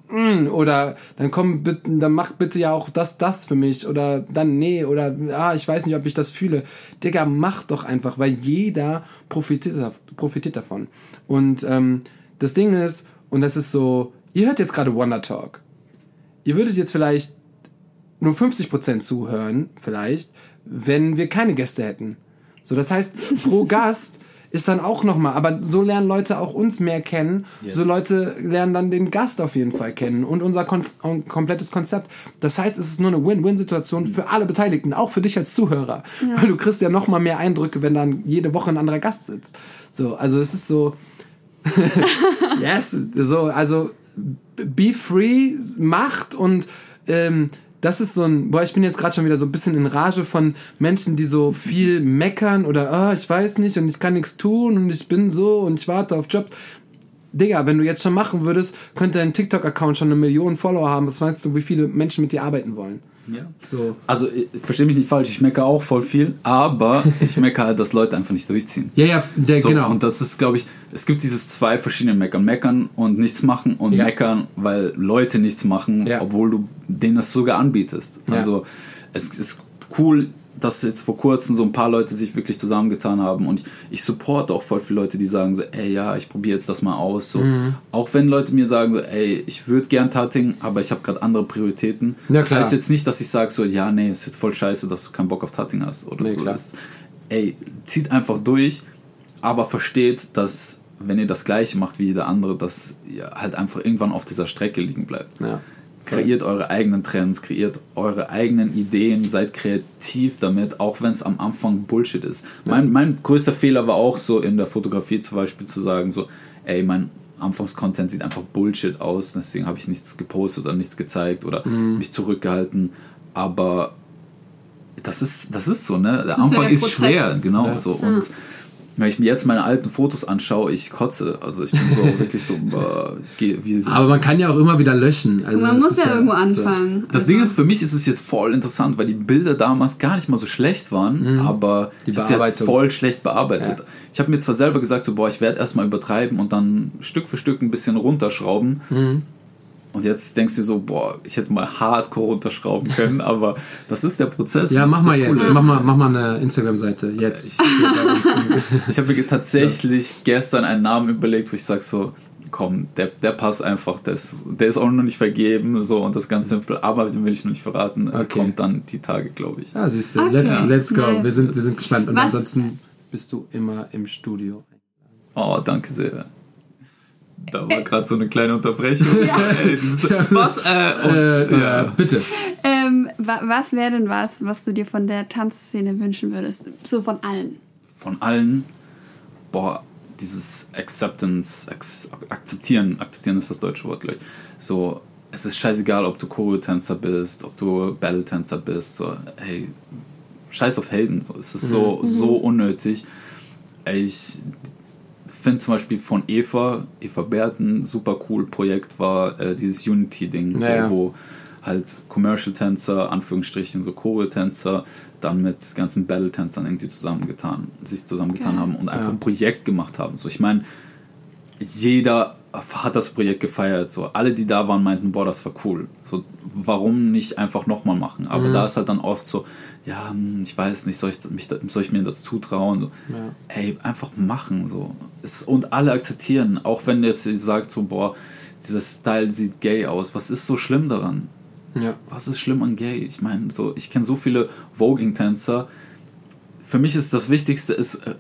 Mm, Oder dann komm bitte, dann mach bitte ja auch das, das für mich. Oder dann nee, oder ah, ich weiß nicht, ob ich das fühle. Digga, mach doch einfach, weil jeder profitiert, profitiert davon. Und ähm, das Ding ist, und das ist so, ihr hört jetzt gerade Wonder Talk. Ihr würdet jetzt vielleicht nur 50% zuhören, vielleicht, wenn wir keine Gäste hätten. So, das heißt, pro Gast ist dann auch nochmal, aber so lernen Leute auch uns mehr kennen. So Leute lernen dann den Gast auf jeden Fall kennen und unser kon komplettes Konzept. Das heißt, es ist nur eine Win-Win-Situation für alle Beteiligten, auch für dich als Zuhörer. Weil du kriegst ja nochmal mehr Eindrücke, wenn dann jede Woche ein anderer Gast sitzt. So, also es ist so, yes, so, also be free, macht und ähm, das ist so ein, boah, ich bin jetzt gerade schon wieder so ein bisschen in Rage von Menschen, die so viel meckern oder, ah, ich weiß nicht und ich kann nichts tun und ich bin so und ich warte auf Jobs. Digga, wenn du jetzt schon machen würdest, könnte dein TikTok-Account schon eine Million Follower haben. Was meinst du, wie viele Menschen mit dir arbeiten wollen? Ja. So. Also, ich- versteh mich nicht falsch, ich meckere auch voll viel, aber ich meckere halt, dass Leute einfach nicht durchziehen. Ja, ja, der, So, genau. Und das ist, glaube ich, es gibt dieses zwei verschiedene Meckern. Meckern und nichts machen und Ja. meckern, weil Leute nichts machen, Ja. obwohl du denen das sogar anbietest. Also es ist cool, dass jetzt vor kurzem so ein paar Leute sich wirklich zusammengetan haben und ich supporte auch voll viele Leute, die sagen so, ey, ja, ich probiere jetzt das mal aus. So. Mhm. Auch wenn Leute mir sagen so, ey, ich würde gern Tating, aber ich habe gerade andere Prioritäten. Ja, das heißt jetzt nicht, dass ich sage so, ja, nee, ist jetzt voll scheiße, dass du keinen Bock auf Tating hast oder Nee, so. klar. Das, ey, zieht einfach durch, aber versteht, dass wenn ihr das gleiche macht wie jeder andere, dass ihr halt einfach irgendwann auf dieser Strecke liegen bleibt. ja. Kreiert eure eigenen Trends, kreiert eure eigenen Ideen, seid kreativ damit, auch wenn es am Anfang Bullshit ist. Mein, mein größter Fehler war auch so in der Fotografie zum Beispiel zu sagen, so, ey, mein Anfangscontent sieht einfach Bullshit aus, deswegen habe ich nichts gepostet oder nichts gezeigt oder mich zurückgehalten. Aber das ist, das ist so, ne? Der ja Anfang der ist schwer, genau Ja. so. Und wenn ich mir jetzt meine alten Fotos anschaue, ich kotze. Also ich bin so wirklich so, boah, ich gehe wie so. Aber man kann ja auch immer wieder löschen. Also Man muss ja irgendwo so. anfangen. Das Also, Ding ist, für mich ist es jetzt voll interessant, weil die Bilder damals gar nicht mal so schlecht waren, aber Mhm. Die ich habe sie halt voll schlecht bearbeitet. Ja. Ich habe mir zwar selber gesagt, so, boah, ich werde erstmal übertreiben und dann Stück für Stück ein bisschen runterschrauben. Mhm. Und jetzt denkst du so, boah, ich hätte mal hardcore runterschrauben können, aber das ist der Prozess. Ja, mach mal jetzt. Coole. Mach mal, mach mal eine Instagram-Seite. Jetzt. Ich habe mir tatsächlich gestern einen Namen überlegt, wo ich sage so, komm, der, der passt einfach, der ist, der ist auch noch nicht vergeben, so und das ganz simpel, aber den will ich noch nicht verraten, Okay. kommt dann die Tage, glaube ich. Ja, siehst du. Okay. Let's, let's go. Nice. Wir, sind, wir sind gespannt. Und Was- ansonsten bist du immer im Studio. Oh, danke sehr. Da war gerade so eine kleine Unterbrechung. Ey, dieses, was? Äh, und, Äh, ja. äh, bitte. Ähm, wa was wäre denn was, was du dir von der Tanzszene wünschen würdest? So von allen. Von allen, boah, dieses Acceptance, Ex akzeptieren, akzeptieren ist das deutsche Wort, glaube ich. So, es ist scheißegal, ob du Choreo-Tänzer bist, ob du Battle-Tänzer bist, so, hey, scheiß auf Helden, so, es ist so, so unnötig. Ey, Ich finde zum Beispiel von Eva, Eva Berten, super cool Projekt war äh, dieses Unity-Ding, Ja, ja. so, wo halt Commercial-Tänzer, Anführungsstrichen, so Choreo-Tänzer, dann mit ganzen Battle-Tänzern irgendwie zusammengetan, sich zusammengetan Geil. haben und einfach Ja. ein Projekt gemacht haben. So, ich meine, jeder hat das Projekt gefeiert. So alle, die da waren, meinten, boah, das war cool. So warum nicht einfach nochmal machen? Aber Mhm. da ist halt dann oft so, ja, hm, ich weiß nicht, soll ich, mich, soll ich mir das zutrauen? So, Ja. Ey, einfach machen so. Es, und alle akzeptieren, auch wenn jetzt sie sagt so, boah, dieser Style sieht gay aus. Was ist so schlimm daran? Ja. was ist schlimm an gay? Ich meine, so, ich kenne so viele Voging-Tänzer. Für mich ist das Wichtigste, ist äh,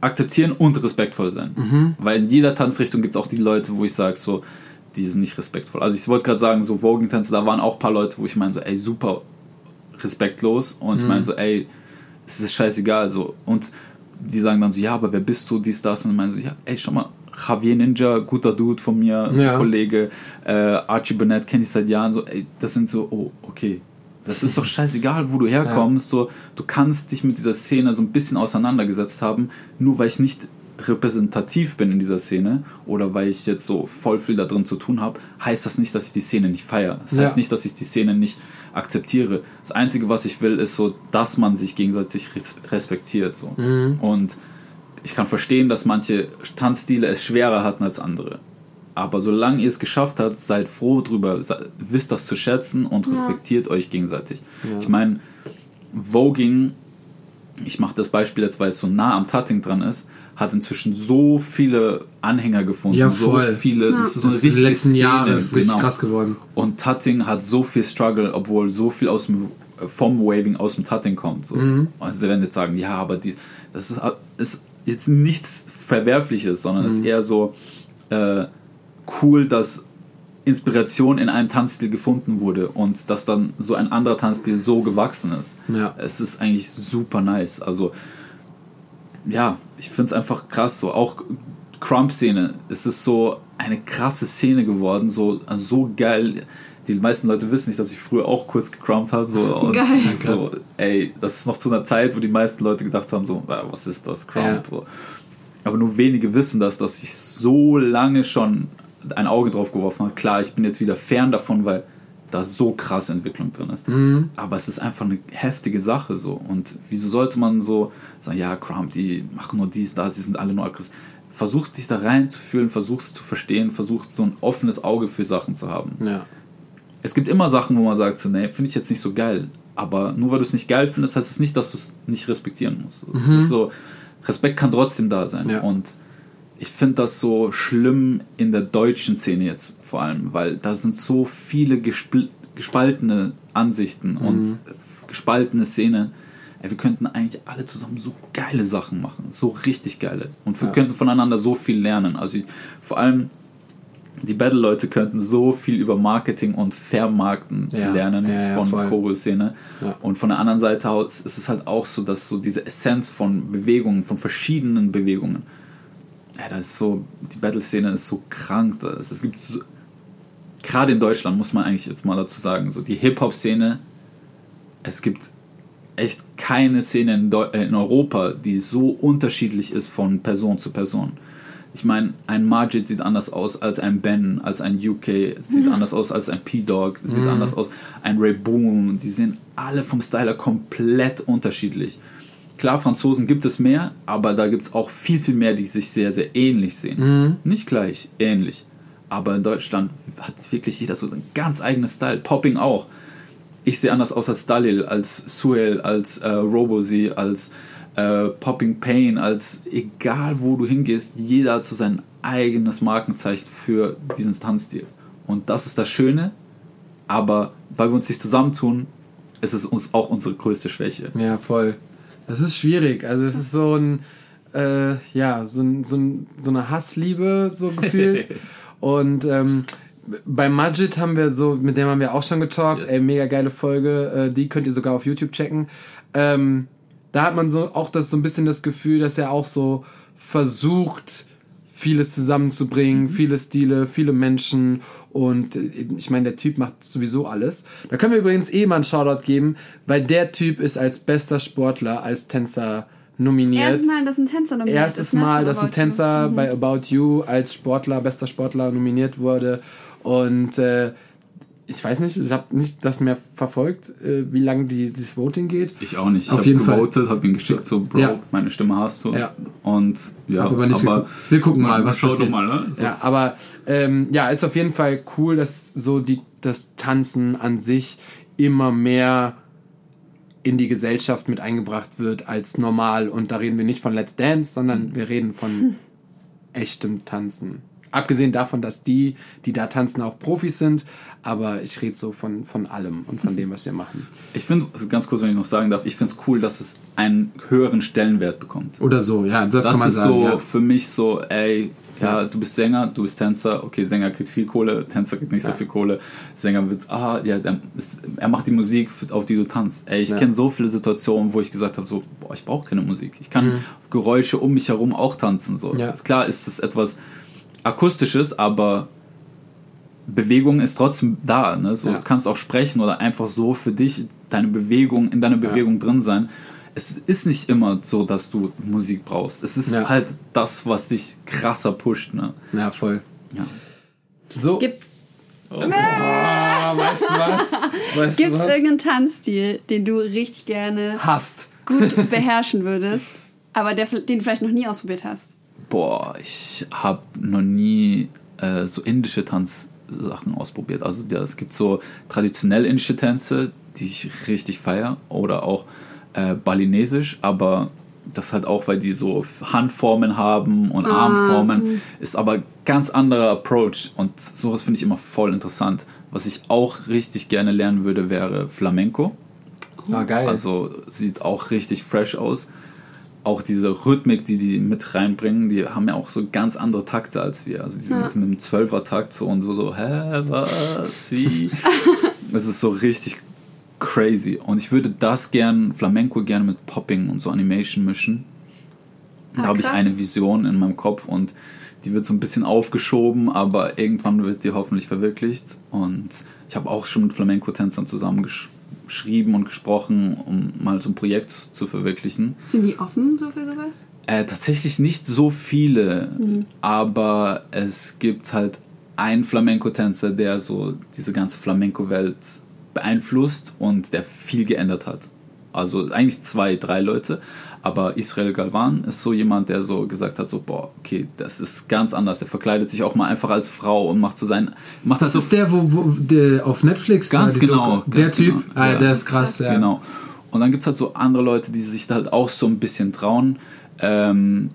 akzeptieren und respektvoll sein. Weil in jeder Tanzrichtung gibt es auch die Leute, wo ich sage, so, die sind nicht respektvoll. Also ich wollte gerade sagen, so Voging-Tänzer, da waren auch ein paar Leute, wo ich meine, so, ey, super respektlos. Und ich meine so, ey, es ist scheißegal. So. Und die sagen dann so, ja, aber wer bist du, dies, das? Und ich meine so, ja, ey, schau mal, Javier Ninja, guter Dude von mir, Ja. Kollege, äh, Archie Burnett kenne ich seit Jahren, so, ey, das sind so, oh, okay. Das ist doch scheißegal, wo du herkommst. So, du kannst dich mit dieser Szene so ein bisschen auseinandergesetzt haben, nur weil ich nicht repräsentativ bin in dieser Szene oder weil ich jetzt so voll viel da drin zu tun habe, heißt das nicht, dass ich die Szene nicht feiere. Das heißt Ja. nicht, dass ich die Szene nicht akzeptiere. Das Einzige, was ich will, ist so, dass man sich gegenseitig res- respektiert. So. Und ich kann verstehen, dass manche Tanzstile es schwerer hatten als andere. Aber solange ihr es geschafft habt, seid froh drüber, wisst das zu schätzen und respektiert euch gegenseitig. Ich meine, Voging, ich mache das Beispiel jetzt, weil es so nah am Tutting dran ist, hat inzwischen so viele Anhänger gefunden, Ja, so voll. viele, das ist so eine Das ist in den richtige letzten Szene, Jahren ist richtig genau. krass geworden. Und Tutting hat so viel Struggle, obwohl so viel aus dem, vom Waving aus dem Tutting kommt. So. Mhm. Also sie werden jetzt sagen, ja, aber die, das ist, ist jetzt nichts Verwerfliches, sondern Mhm. ist eher so äh, cool, dass Inspiration in einem Tanzstil gefunden wurde und dass dann so ein anderer Tanzstil so gewachsen ist. Ja. Es ist eigentlich super nice. Also ja, ich finde es einfach krass. So auch Crump-Szene. Es ist so eine krasse Szene geworden. So, also so geil. Die meisten Leute wissen nicht, dass ich früher auch kurz gecrumpt habe. So, und Geil. So, ey, das ist noch zu einer Zeit, wo die meisten Leute gedacht haben, so, was ist das, Crump? Ja. Aber nur wenige wissen das, dass ich so lange schon ein Auge drauf geworfen habe. Klar, ich bin jetzt wieder fern davon, weil da so krasse Entwicklung drin ist. Aber es ist einfach eine heftige Sache so. Und wieso sollte man so sagen, ja, Crump, die machen nur dies, das, die sind alle nur aggressiv. Versucht dich da reinzufühlen, versucht es zu verstehen, versucht so ein offenes Auge für Sachen zu haben. Ja. Es gibt immer Sachen, wo man sagt, so, nee, finde ich jetzt nicht so geil. Aber nur weil du es nicht geil findest, heißt es nicht, dass du es nicht respektieren musst. Ist so, Respekt kann trotzdem da sein. Ja. Und ich finde das so schlimm in der deutschen Szene jetzt vor allem, weil da sind so viele gespaltene Ansichten und gespaltene Szene. Ey, wir könnten eigentlich alle zusammen so geile Sachen machen, so richtig geile. Und wir Ja. könnten voneinander so viel lernen. Also ich, vor allem die Battle-Leute könnten so viel über Marketing und Vermarkten Ja, lernen ja, von voll. Choreo-Szene. Und von der anderen Seite aus ist es halt auch so, dass so diese Essenz von Bewegungen, von verschiedenen Bewegungen, ja, das ist so, die Battle-Szene ist so krank. Das, es gibt so, gerade in Deutschland muss man eigentlich jetzt mal dazu sagen, so die Hip-Hop-Szene, es gibt echt keine Szene in, Deu äh, in Europa, die so unterschiedlich ist von Person zu Person. Ich meine, ein Majid sieht anders aus als ein Ben, als ein UK, sieht anders aus als ein P-Dog, sieht anders aus, ein Ray Boom. Die sind alle vom Styler komplett unterschiedlich. Klar, Franzosen gibt es mehr, aber da gibt es auch viel, viel mehr, die sich sehr, sehr ähnlich sehen. Nicht gleich, ähnlich. Aber in Deutschland hat wirklich jeder so einen ganz eigenen Style. Popping auch. Ich sehe anders aus als Dalil, als Suel, als äh, Robozy, als äh, Popping Pain, als egal wo du hingehst, jeder hat so sein eigenes Markenzeichen für diesen Tanzstil. Und das ist das Schöne, aber weil wir uns nicht zusammentun, ist es uns auch unsere größte Schwäche. Ja, voll. Das ist schwierig. Also es ist so ein, äh, ja, so, ein, so, ein, so eine Hassliebe so gefühlt. Und ähm, bei Majid haben wir so, mit dem haben wir auch schon getalkt. Yes. Ey, mega geile Folge. Äh, die könnt ihr sogar auf YouTube checken. Ähm, da hat man so auch das so ein bisschen das Gefühl, dass er auch so versucht, vieles zusammenzubringen, viele Stile, viele Menschen und äh, ich meine, der Typ macht sowieso alles. Da können wir übrigens eh mal einen Shoutout geben, weil der Typ ist als bester Sportler, als Tänzer nominiert. Erstes Mal, dass ein Tänzer nominiert Erstes ist, ne, Mal, von dass ein About You. Tänzer Mhm. bei About You als Sportler, bester Sportler nominiert wurde. Und äh, ich weiß nicht, ich habe nicht das mehr verfolgt, äh, wie lange die, dieses Voting geht. Ich auch nicht. Ich Auf hab jeden Fall. gewotet, habe ihn geschickt, so, Bro, Ja. meine Stimme hast du. Ja. Und ja, Hab aber nicht geguckt. Wir gucken mal, was schau passiert. doch mal, ne? So. Ja, aber ähm, ja, ist auf jeden Fall cool, dass so die, das Tanzen an sich immer mehr in die Gesellschaft mit eingebracht wird als normal. Und da reden wir nicht von Let's Dance, sondern wir reden von echtem Tanzen. Abgesehen davon, dass die, die da tanzen, auch Profis sind, aber ich rede so von, von allem und von dem, was wir machen. Ich finde, ganz kurz, wenn ich noch sagen darf, ich finde es cool, dass es einen höheren Stellenwert bekommt. Oder so, ja, das, Das kann man ist sagen. so ja. für mich so, ey, ja, du bist Sänger, du bist Tänzer, okay, Sänger kriegt viel Kohle, Tänzer kriegt nicht so Ja. viel Kohle. Sänger wird, ah, ja, der ist, er macht die Musik, auf die du tanzt. Ey, ich Ja. kenne so viele Situationen, wo ich gesagt habe, so, boah, ich brauche keine Musik. Ich kann Geräusche um mich herum auch tanzen. So. Mhm. Ja. Ist Klar ist es etwas Akustisches, aber Bewegung ist trotzdem da. Ne? So, Ja. Du kannst auch sprechen oder einfach so für dich deine Bewegung, in deiner Bewegung drin sein. Es ist nicht immer so, dass du Musik brauchst. Es ist Ja. halt das, was dich krasser pusht. Ne? ja, voll. Ja. So, Gibt ah, weißt du was? Weißt es du was? irgendeinen Tanzstil, den du richtig gerne Hast. gut beherrschen würdest, aber der, den du vielleicht noch nie ausprobiert hast? Boah, ich habe noch nie äh, so indische Tanzsachen ausprobiert. Also ja, es gibt so traditionell indische Tänze, die ich richtig feier oder auch äh, balinesisch, aber das halt auch, weil die so Handformen haben und Armformen, ist aber ganz anderer Approach und sowas finde ich immer voll interessant. Was ich auch richtig gerne lernen würde, wäre Flamenco. Ah, geil. Also sieht auch richtig fresh aus. Auch diese Rhythmik, die die mit reinbringen, die haben ja auch so ganz andere Takte als wir. Also die sind mit einem Zwölfer-Takt so und so, so, hä, was, wie? Es ist so richtig crazy. Und ich würde das gern, Flamenco gerne mit Popping und so Animation mischen. Da Ah, habe ich eine Vision in meinem Kopf und die wird so ein bisschen aufgeschoben, aber irgendwann wird die hoffentlich verwirklicht. Und ich habe auch schon mit Flamenco-Tänzern zusammengeschrieben und gesprochen, um mal so ein Projekt zu verwirklichen. Sind die offen so für sowas? Äh, tatsächlich nicht so viele, aber es gibt halt einen Flamenco-Tänzer, der so diese ganze Flamenco-Welt beeinflusst und der viel geändert hat. Also eigentlich zwei, drei Leute, aber Israel Galvan ist so jemand, der so gesagt hat, so boah, okay, das ist ganz anders. Der verkleidet sich auch mal einfach als Frau und macht so sein, macht Das halt so ist der, wo, wo der auf Netflix Ganz genau, Doku. ganz der Typ, genau, ah, der ist krass, ja. Genau. Und dann gibt es halt so andere Leute, die sich da halt auch so ein bisschen trauen. Ähm,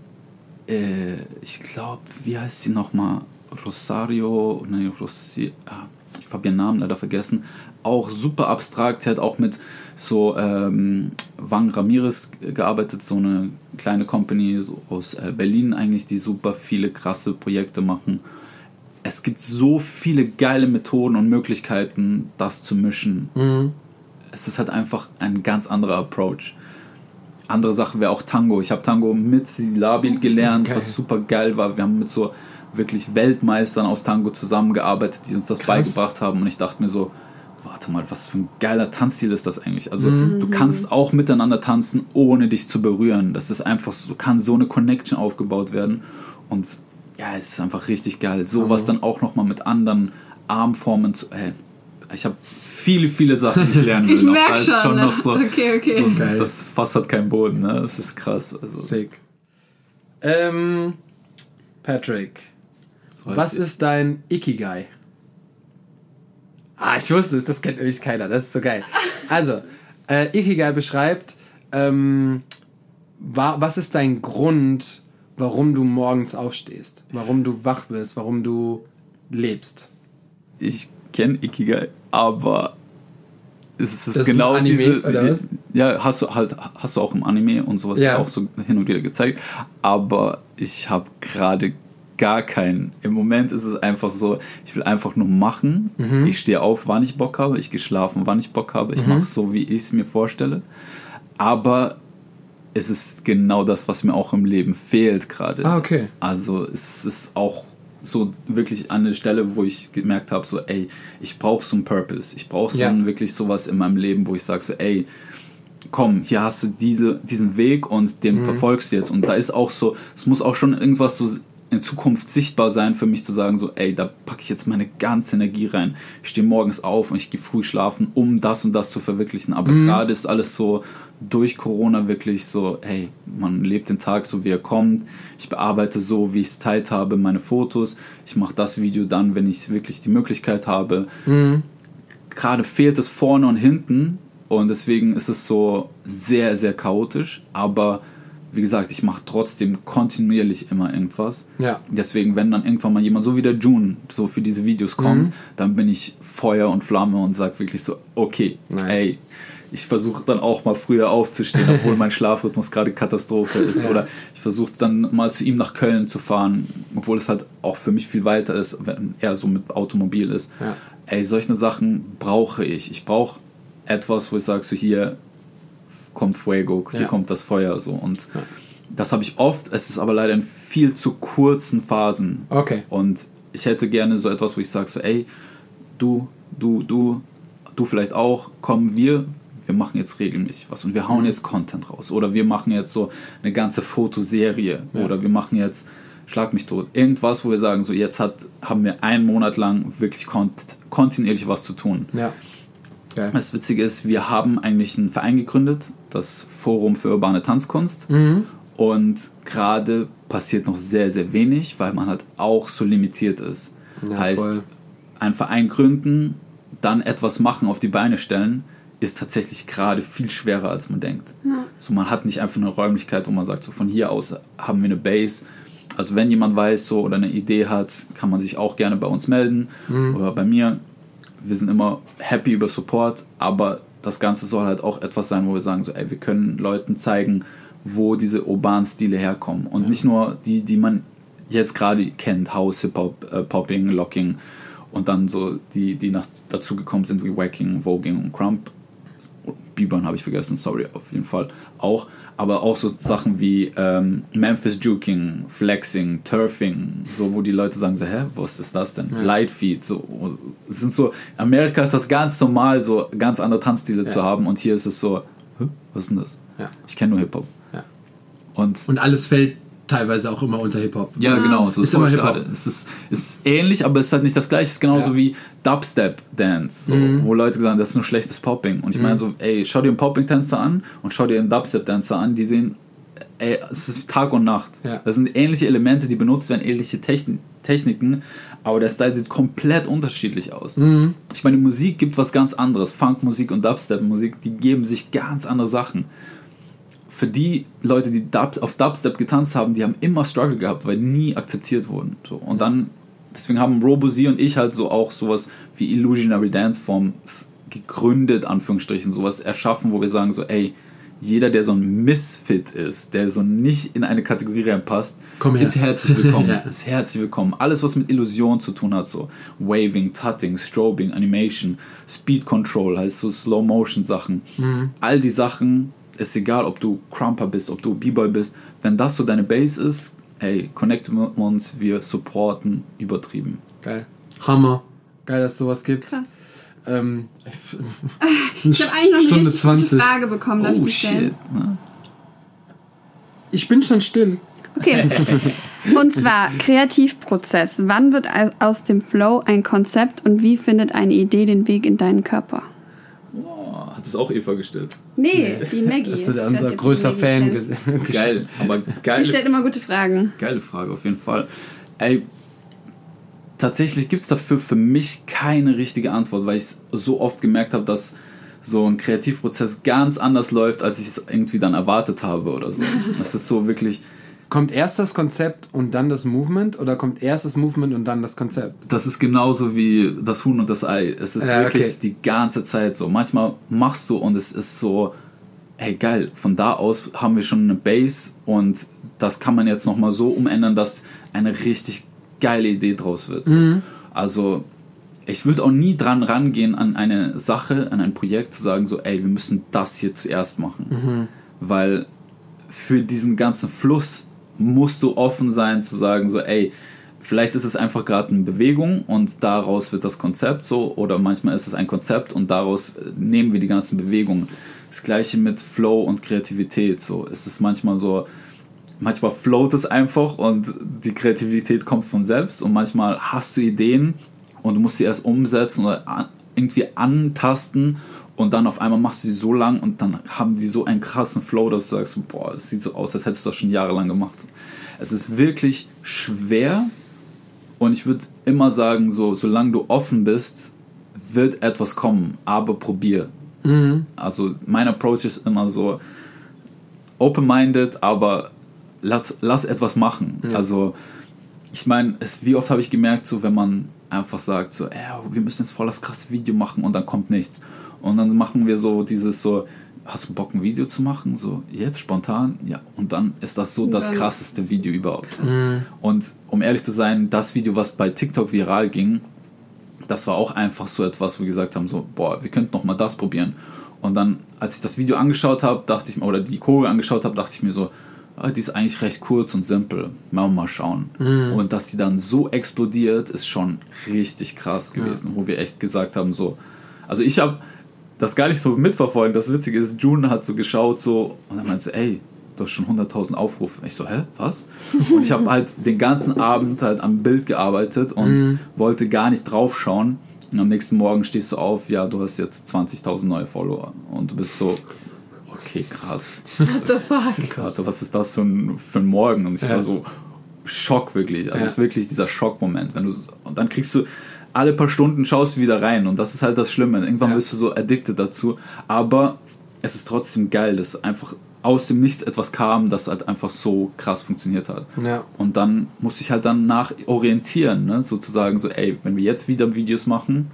äh, ich glaube, wie heißt sie nochmal? Rosario, nein, Rosi, ah, ich habe ihren Namen leider vergessen. Auch super abstrakt, hat auch mit so ähm, Wang Ramirez gearbeitet, so eine kleine Company so aus äh, Berlin eigentlich, die super viele krasse Projekte machen. Es gibt so viele geile Methoden und Möglichkeiten, das zu mischen es ist halt einfach ein ganz anderer Approach. Andere Sache wäre auch Tango. Ich habe Tango mit Silabil gelernt, Geil. was super geil war. Wir haben mit so wirklich Weltmeistern aus Tango zusammengearbeitet, die uns das beigebracht haben. Und ich dachte mir so, warte mal, was für ein geiler Tanzstil ist das eigentlich? Also du kannst auch miteinander tanzen, ohne dich zu berühren. Das ist einfach so, kann so eine Connection aufgebaut werden. Und ja, es ist einfach richtig geil. Sowas dann auch nochmal mit anderen Armformen zu. Hey, ich habe viele, viele Sachen, die ich lernen will. Ich noch. Da ist schon, ne? noch so, Okay, okay. so Geil. das Fass hat keinen Boden, ne? Das ist krass. Also, Sick. Ähm, Patrick, was ist dein Ikigai? Ah, ich wusste es, das kennt nämlich keiner, das ist so geil. Also, äh, Ikigai beschreibt, ähm, wa was ist dein Grund, warum du morgens aufstehst? Warum du wach bist? Warum du lebst? ich kenne Ikigai, aber es ist Das genau Anime, diese. Ja, hast du halt, hast du auch im Anime und sowas Ja. auch so hin und wieder gezeigt. Aber ich habe gerade gar keinen. Im Moment ist es einfach so, ich will einfach nur machen. Mhm. Ich stehe auf, wann ich Bock habe. Ich gehe schlafen, wann ich Bock habe. Ich Mhm. mache es so, wie ich es mir vorstelle. Aber es ist genau das, was mir auch im Leben fehlt gerade. Ah, okay. Also es ist auch so wirklich an der Stelle, wo ich gemerkt habe, so ey, ich brauche so einen Purpose. Ich brauche so Ja. wirklich sowas in meinem Leben, wo ich sage so ey, komm, hier hast du diese, diesen Weg und den Mhm. verfolgst du jetzt. Und da ist auch so, es muss auch schon irgendwas so in Zukunft sichtbar sein für mich zu sagen, so, ey, da packe ich jetzt meine ganze Energie rein. Ich stehe morgens auf und ich gehe früh schlafen, um das und das zu verwirklichen. Aber Mhm. gerade ist alles so durch Corona wirklich so, hey, man lebt den Tag so, wie er kommt. Ich bearbeite so, wie ich Zeit habe, meine Fotos. Ich mache das Video dann, wenn ich wirklich die Möglichkeit habe. Gerade fehlt es vorne und hinten und deswegen ist es so sehr, sehr chaotisch. Aber wie gesagt, ich mache trotzdem kontinuierlich immer irgendwas. Ja. Deswegen, wenn dann irgendwann mal jemand, so wie der June, so für diese Videos kommt, Mhm. dann bin ich Feuer und Flamme und sage wirklich so, okay, Nice. ey, ich versuche dann auch mal früher aufzustehen, obwohl mein Schlafrhythmus gerade Katastrophe ist. Ja. Oder ich versuche dann mal zu ihm nach Köln zu fahren, obwohl es halt auch für mich viel weiter ist, wenn er so mit Automobil ist. Ja. Ey, solche Sachen brauche ich. Ich brauche etwas, wo ich sage, so hier kommt Fuego, hier Ja. kommt das Feuer. So. Und das habe ich oft, es ist aber leider in viel zu kurzen Phasen. Okay. Und ich hätte gerne so etwas, wo ich sage so, ey, du, du, du, du vielleicht auch, kommen wir, wir machen jetzt regelmäßig was und wir Mhm. hauen jetzt Content raus. Oder wir machen jetzt so eine ganze Fotoserie. Ja. Oder wir machen jetzt, schlag mich tot, irgendwas, wo wir sagen, so jetzt hat, haben wir einen Monat lang wirklich kont kontinuierlich was zu tun. Ja. Geil. Das Witzige ist, wir haben eigentlich einen Verein gegründet, das Forum für urbane Tanzkunst. Mhm. Und gerade passiert noch sehr, sehr wenig, weil man halt auch so limitiert ist. Ja, heißt, voll. einen Verein gründen, dann etwas machen, auf die Beine stellen, ist tatsächlich gerade viel schwerer, als man denkt. So, man hat nicht einfach eine Räumlichkeit, wo man sagt, so von hier aus haben wir eine Base. Also wenn jemand weiß so oder eine Idee hat, kann man sich auch gerne bei uns melden oder bei mir. Wir sind immer happy über Support, aber das Ganze soll halt auch etwas sein, wo wir sagen, so, ey, wir können Leuten zeigen, wo diese urbanen Stile herkommen. Und nicht nur die, die man jetzt gerade kennt, House, Hip-Hop, äh, Popping, Locking und dann so die, die nach, dazugekommen sind wie Wacking, Voging und Crump. Bebop habe ich vergessen, sorry, auf jeden Fall auch. Aber auch so Sachen wie ähm, Memphis Juking, Flexing, Turfing, so wo die Leute sagen so, hä, was ist das denn? Lightfeed, so es sind so. In Amerika ist das ganz normal, so ganz andere Tanzstile zu haben und hier ist es so, was ist denn das? Ja. Ich kenne nur Hip Hop. Ja. Und Und alles fällt teilweise auch immer unter Hip-Hop. ja, genau. So Ist immer Hip-Hop. Es ist, ist ähnlich, aber es ist halt nicht das gleiche. Es ist genauso Ja. wie Dubstep-Dance, so, Mhm. wo Leute sagen, das ist nur schlechtes Popping. Und ich meine so, ey, schau dir einen Popping-Tänzer an und schau dir einen Dubstep-Tänzer an, die sehen, ey, es ist Tag und Nacht. Ja. Das sind ähnliche Elemente, die benutzt werden, ähnliche Techn Techniken, aber der Style sieht komplett unterschiedlich aus. Mhm. Ich meine, die Musik gibt was ganz anderes. Funkmusik und Dubstep-Musik, die geben sich ganz andere Sachen für die Leute, die Dub, auf Dubstep getanzt haben, die haben immer Struggle gehabt, weil nie akzeptiert wurden. So. Und dann, deswegen haben Robozy und ich halt so auch sowas wie Illusionary Dance Forms gegründet, Anführungsstrichen, sowas erschaffen, wo wir sagen so, ey, jeder, der so ein Misfit ist, der so nicht in eine Kategorie reinpasst, ist herzlich willkommen. Ja. Ist herzlich willkommen. Alles, was mit Illusion zu tun hat, so Waving, Tutting, Strobing, Animation, Speed Control, heißt so Slow-Motion-Sachen. Mhm. All die Sachen, ist egal, ob du Crumper bist, ob du B-Boy bist, wenn das so deine Base ist, ey, connect mit uns, wir supporten übertrieben. Geil. Hammer. Geil, dass es sowas gibt. Krass. Ähm, Ich habe eigentlich noch eine Stunde richtig 20. gute Frage bekommen. Darf ich Oh die stellen? shit. Ne? Ich bin schon still. Okay. Und zwar Kreativprozess. Wann wird au- aus dem Flow ein Konzept und wie findet eine Idee den Weg in deinen Körper? Hat das auch Eva gestellt? Nee, die Maggie. Das ist unser größter die Fan. Ges- Geil, aber Die geile, stellt immer gute Fragen. geile Frage auf jeden Fall. Ey, tatsächlich gibt es dafür für mich keine richtige Antwort, weil ich so oft gemerkt habe, dass so ein Kreativprozess ganz anders läuft, als ich es irgendwie dann erwartet habe oder so. Das ist so wirklich, Kommt erst das Konzept und dann das Movement oder kommt erst das Movement und dann das Konzept? das ist genauso wie das Huhn und das Ei. Es ist Ja, wirklich okay. die ganze Zeit so. Manchmal machst du und es ist so, hey geil, von da aus haben wir schon eine Base und das kann man jetzt nochmal so umändern, dass eine richtig geile Idee draus wird. So. Also ich würde auch nie dran rangehen an eine Sache, an ein Projekt zu sagen so, ey, wir müssen das hier zuerst machen. Weil für diesen ganzen Fluss musst du offen sein zu sagen so, ey, vielleicht ist es einfach gerade eine Bewegung und daraus wird das Konzept so oder manchmal ist es ein Konzept und daraus äh, nehmen wir die ganzen Bewegungen. Das gleiche mit Flow und Kreativität so. Es ist manchmal so, manchmal float es einfach und die Kreativität kommt von selbst und manchmal hast du Ideen und du musst sie erst umsetzen oder irgendwie antasten und dann auf einmal machst du sie so lang und dann haben die so einen krassen Flow, dass du sagst, boah, es sieht so aus, als hättest du das schon jahrelang gemacht. Es ist wirklich schwer und ich würde immer sagen, so, solange du offen bist, wird etwas kommen, aber probier. Mhm. Also mein Approach ist immer so open-minded, aber lass, lass etwas machen. Ja. Also ich meine, wie oft habe ich gemerkt, so wenn man einfach sagt, so, ey, wir müssen jetzt voll das krasse Video machen und dann kommt nichts. Und dann machen wir so dieses so, hast du Bock ein Video zu machen? So, jetzt spontan? Ja. Und dann ist das so das krasseste Video überhaupt. Mhm. Und um ehrlich zu sein, das Video, was bei TikTok viral ging, das war auch einfach so etwas, wo wir gesagt haben, so, boah, wir könnten noch mal das probieren. Und dann, als ich das Video angeschaut habe, dachte ich mir, oder die Choreo angeschaut habe, dachte ich mir so, ah, die ist eigentlich recht kurz und simpel. Mal mal schauen. Und dass die dann so explodiert, ist schon richtig krass gewesen, wo wir echt gesagt haben, so, also ich habe das gar nicht so mitverfolgt. Das Witzige ist, June hat so geschaut, so, und dann meinte sie, ey, du hast schon 100.000 Aufrufe. Ich so, hä, was? Und ich habe halt den ganzen Abend halt am Bild gearbeitet und wollte gar nicht draufschauen. Und am nächsten Morgen stehst du auf, ja, du hast jetzt 20.000 neue Follower. Und du bist so, okay, krass. What the fuck? Was ist das für ein, für ein Morgen? Und ich Ja. war so Schock wirklich. Also Ja. es ist wirklich dieser Schockmoment. Wenn du und dann kriegst du alle paar Stunden schaust du wieder rein und das ist halt das Schlimme. Irgendwann Ja. bist du so addicted dazu. Aber es ist trotzdem geil, dass einfach aus dem Nichts etwas kam, das halt einfach so krass funktioniert hat. Ja. Und dann musste ich halt dann nach orientieren, ne? sozusagen so, ey, wenn wir jetzt wieder Videos machen,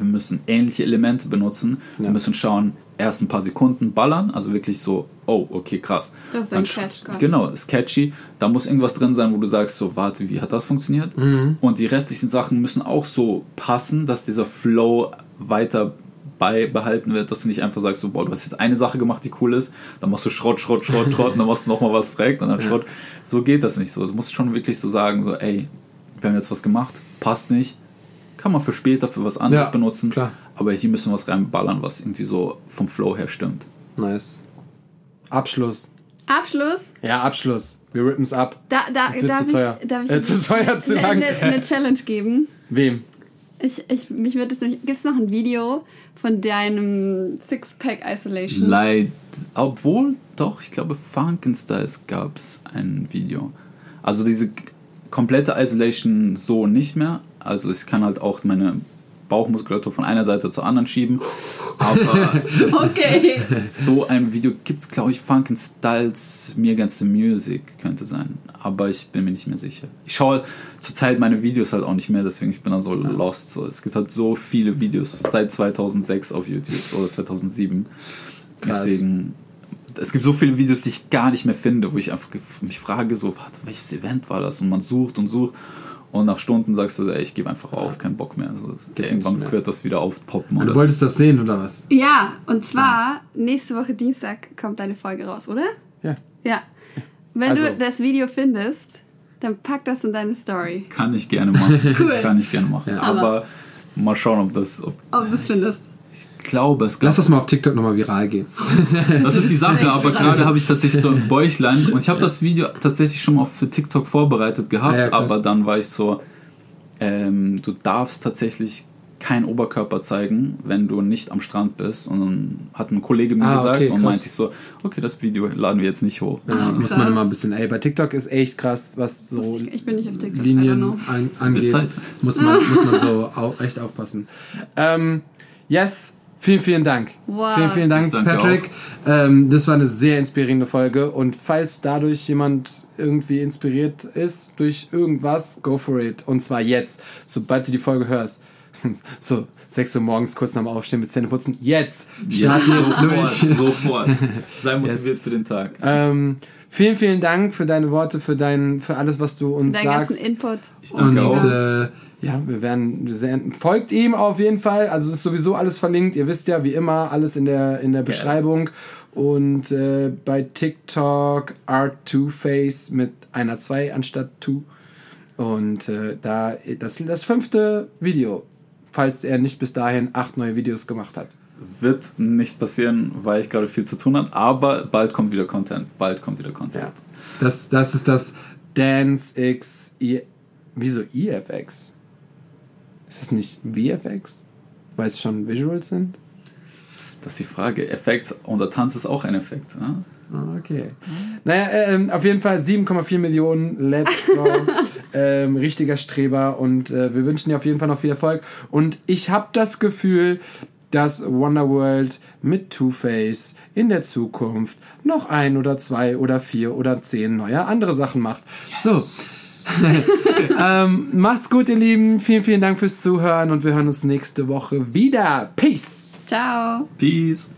wir müssen ähnliche Elemente benutzen, wir Ja. müssen schauen, erst ein paar Sekunden ballern, also wirklich so, oh, okay, krass. Das ist ein Catch quasi. Genau, ist catchy. Da muss irgendwas drin sein, wo du sagst, so, warte, wie hat das funktioniert? Mhm. Und die restlichen Sachen müssen auch so passen, dass dieser Flow weiter beibehalten wird, dass du nicht einfach sagst, so, boah, du hast jetzt eine Sache gemacht, die cool ist, dann machst du Schrott, Schrott, Schrott, Schrott, und dann machst du nochmal was fragt und dann Schrott. So geht das nicht so. Du musst schon wirklich so sagen, so, ey, wir haben jetzt was gemacht, passt nicht, kann man für später für was anderes Ja, benutzen, klar. aber hier müssen wir was reinballern, was irgendwie so vom Flow her stimmt. Nice. Abschluss. Abschluss. Ja, Abschluss. Wir rippen's ab. Da, da, darf, zu teuer. Ich, darf ich Äh, zu teuer, zu eine, lang. Eine, eine Challenge geben? Wem? Ich, ich, mich wird es nämlich. Gibt es noch ein Video von deinem Sixpack Isolation? Leid, obwohl, doch, ich glaube, Funkenstyles gab es ein Video. Also diese komplette Isolation so nicht mehr. Also ich kann halt auch meine Bauchmuskulatur von einer Seite zur anderen schieben. Aber Okay. ist so ein Video gibt es, glaube ich, Funkenstyles Mir Against the Music könnte sein. Aber ich bin mir nicht mehr sicher. Ich schaue zurzeit meine Videos halt auch nicht mehr, deswegen ich bin da so lost. So. Es gibt halt so viele Videos seit 2006 auf YouTube oder 2007. Krass. Deswegen, es gibt so viele Videos, die ich gar nicht mehr finde, wo ich einfach mich frage, so, warte, welches Event war das? Und man sucht und sucht. Und nach Stunden sagst du, ey, ich gebe einfach auf, kein Bock mehr. Also, irgendwann mehr. wird das wieder aufpoppen. Du Oder? wolltest das sehen, oder was? Ja, und zwar nächste Woche Dienstag kommt deine Folge raus, oder? Ja. Ja. Wenn Also- du das Video findest, dann pack das in deine Story. Kann ich gerne machen. Cool. Kann ich gerne machen. Ja. Aber, Aber- mal schauen, ob das. Ob, Ob du es findest. Ich glaube, es Lass das mal auf TikTok nochmal viral gehen. Das ist die Sache, aber gerade habe ich tatsächlich so ein Bäuchlein und ich habe das Video tatsächlich schon mal für TikTok vorbereitet gehabt, ja, krass. aber dann war ich so, ähm, du darfst tatsächlich keinen Oberkörper zeigen, wenn du nicht am Strand bist. Und dann hat ein Kollege mir Ah, gesagt okay, und meinte ich so, okay, das Video laden wir jetzt nicht hoch. Ja, Ah, muss krass. man immer ein bisschen. Ey, bei TikTok ist echt krass, was so Ich, ich bin nicht auf TikTok. Linien an, angeht. Muss man, muss man so au, echt aufpassen. Ähm, yes, vielen, vielen Dank. Wow. Vielen, vielen Dank, Patrick. Ähm, das war eine sehr inspirierende Folge. Und falls dadurch jemand irgendwie inspiriert ist durch irgendwas, go for it. Und zwar jetzt, sobald du die Folge hörst. So, 6 Uhr morgens, kurz nach dem Aufstehen mit Zähne putzen. Jetzt! Start Ja, jetzt sofort, durch. sofort. Sei motiviert für den Tag. Ähm, vielen, vielen Dank für deine Worte, für, dein, für alles, was du uns Deinen sagst. ganzen Input. Ich danke Und auch. äh, ja, wir werden sehen. folgt ihm auf jeden Fall. Also es ist sowieso alles verlinkt. Ihr wisst ja, wie immer, alles in der in der Beschreibung. Und äh, bei TikTok Art2Face mit einer 2 anstatt 2. Und äh, da das, das fünfte Video, falls er nicht bis dahin acht neue Videos gemacht hat. Wird nicht passieren, weil ich gerade viel zu tun habe. Aber bald kommt wieder Content. Bald kommt wieder Content. Ja. Das, das ist das Dance X. I, wieso EFX? Ist es nicht VFX? Weil es schon Visuals sind? Das ist die Frage. Effekt und der Tanz ist auch ein Effekt. Ah, Okay. Naja, ähm, auf jeden Fall 7,4 Millionen. Let's go. ähm, richtiger Streber und äh, wir wünschen dir auf jeden Fall noch viel Erfolg. Und ich habe das Gefühl, dass Wonderworld mit Two-Face in der Zukunft noch ein oder zwei oder vier oder zehn neue andere Sachen macht. So. ähm, macht's gut, ihr Lieben. Vielen, vielen Dank fürs Zuhören und wir hören uns nächste Woche wieder. Peace! Ciao. Peace.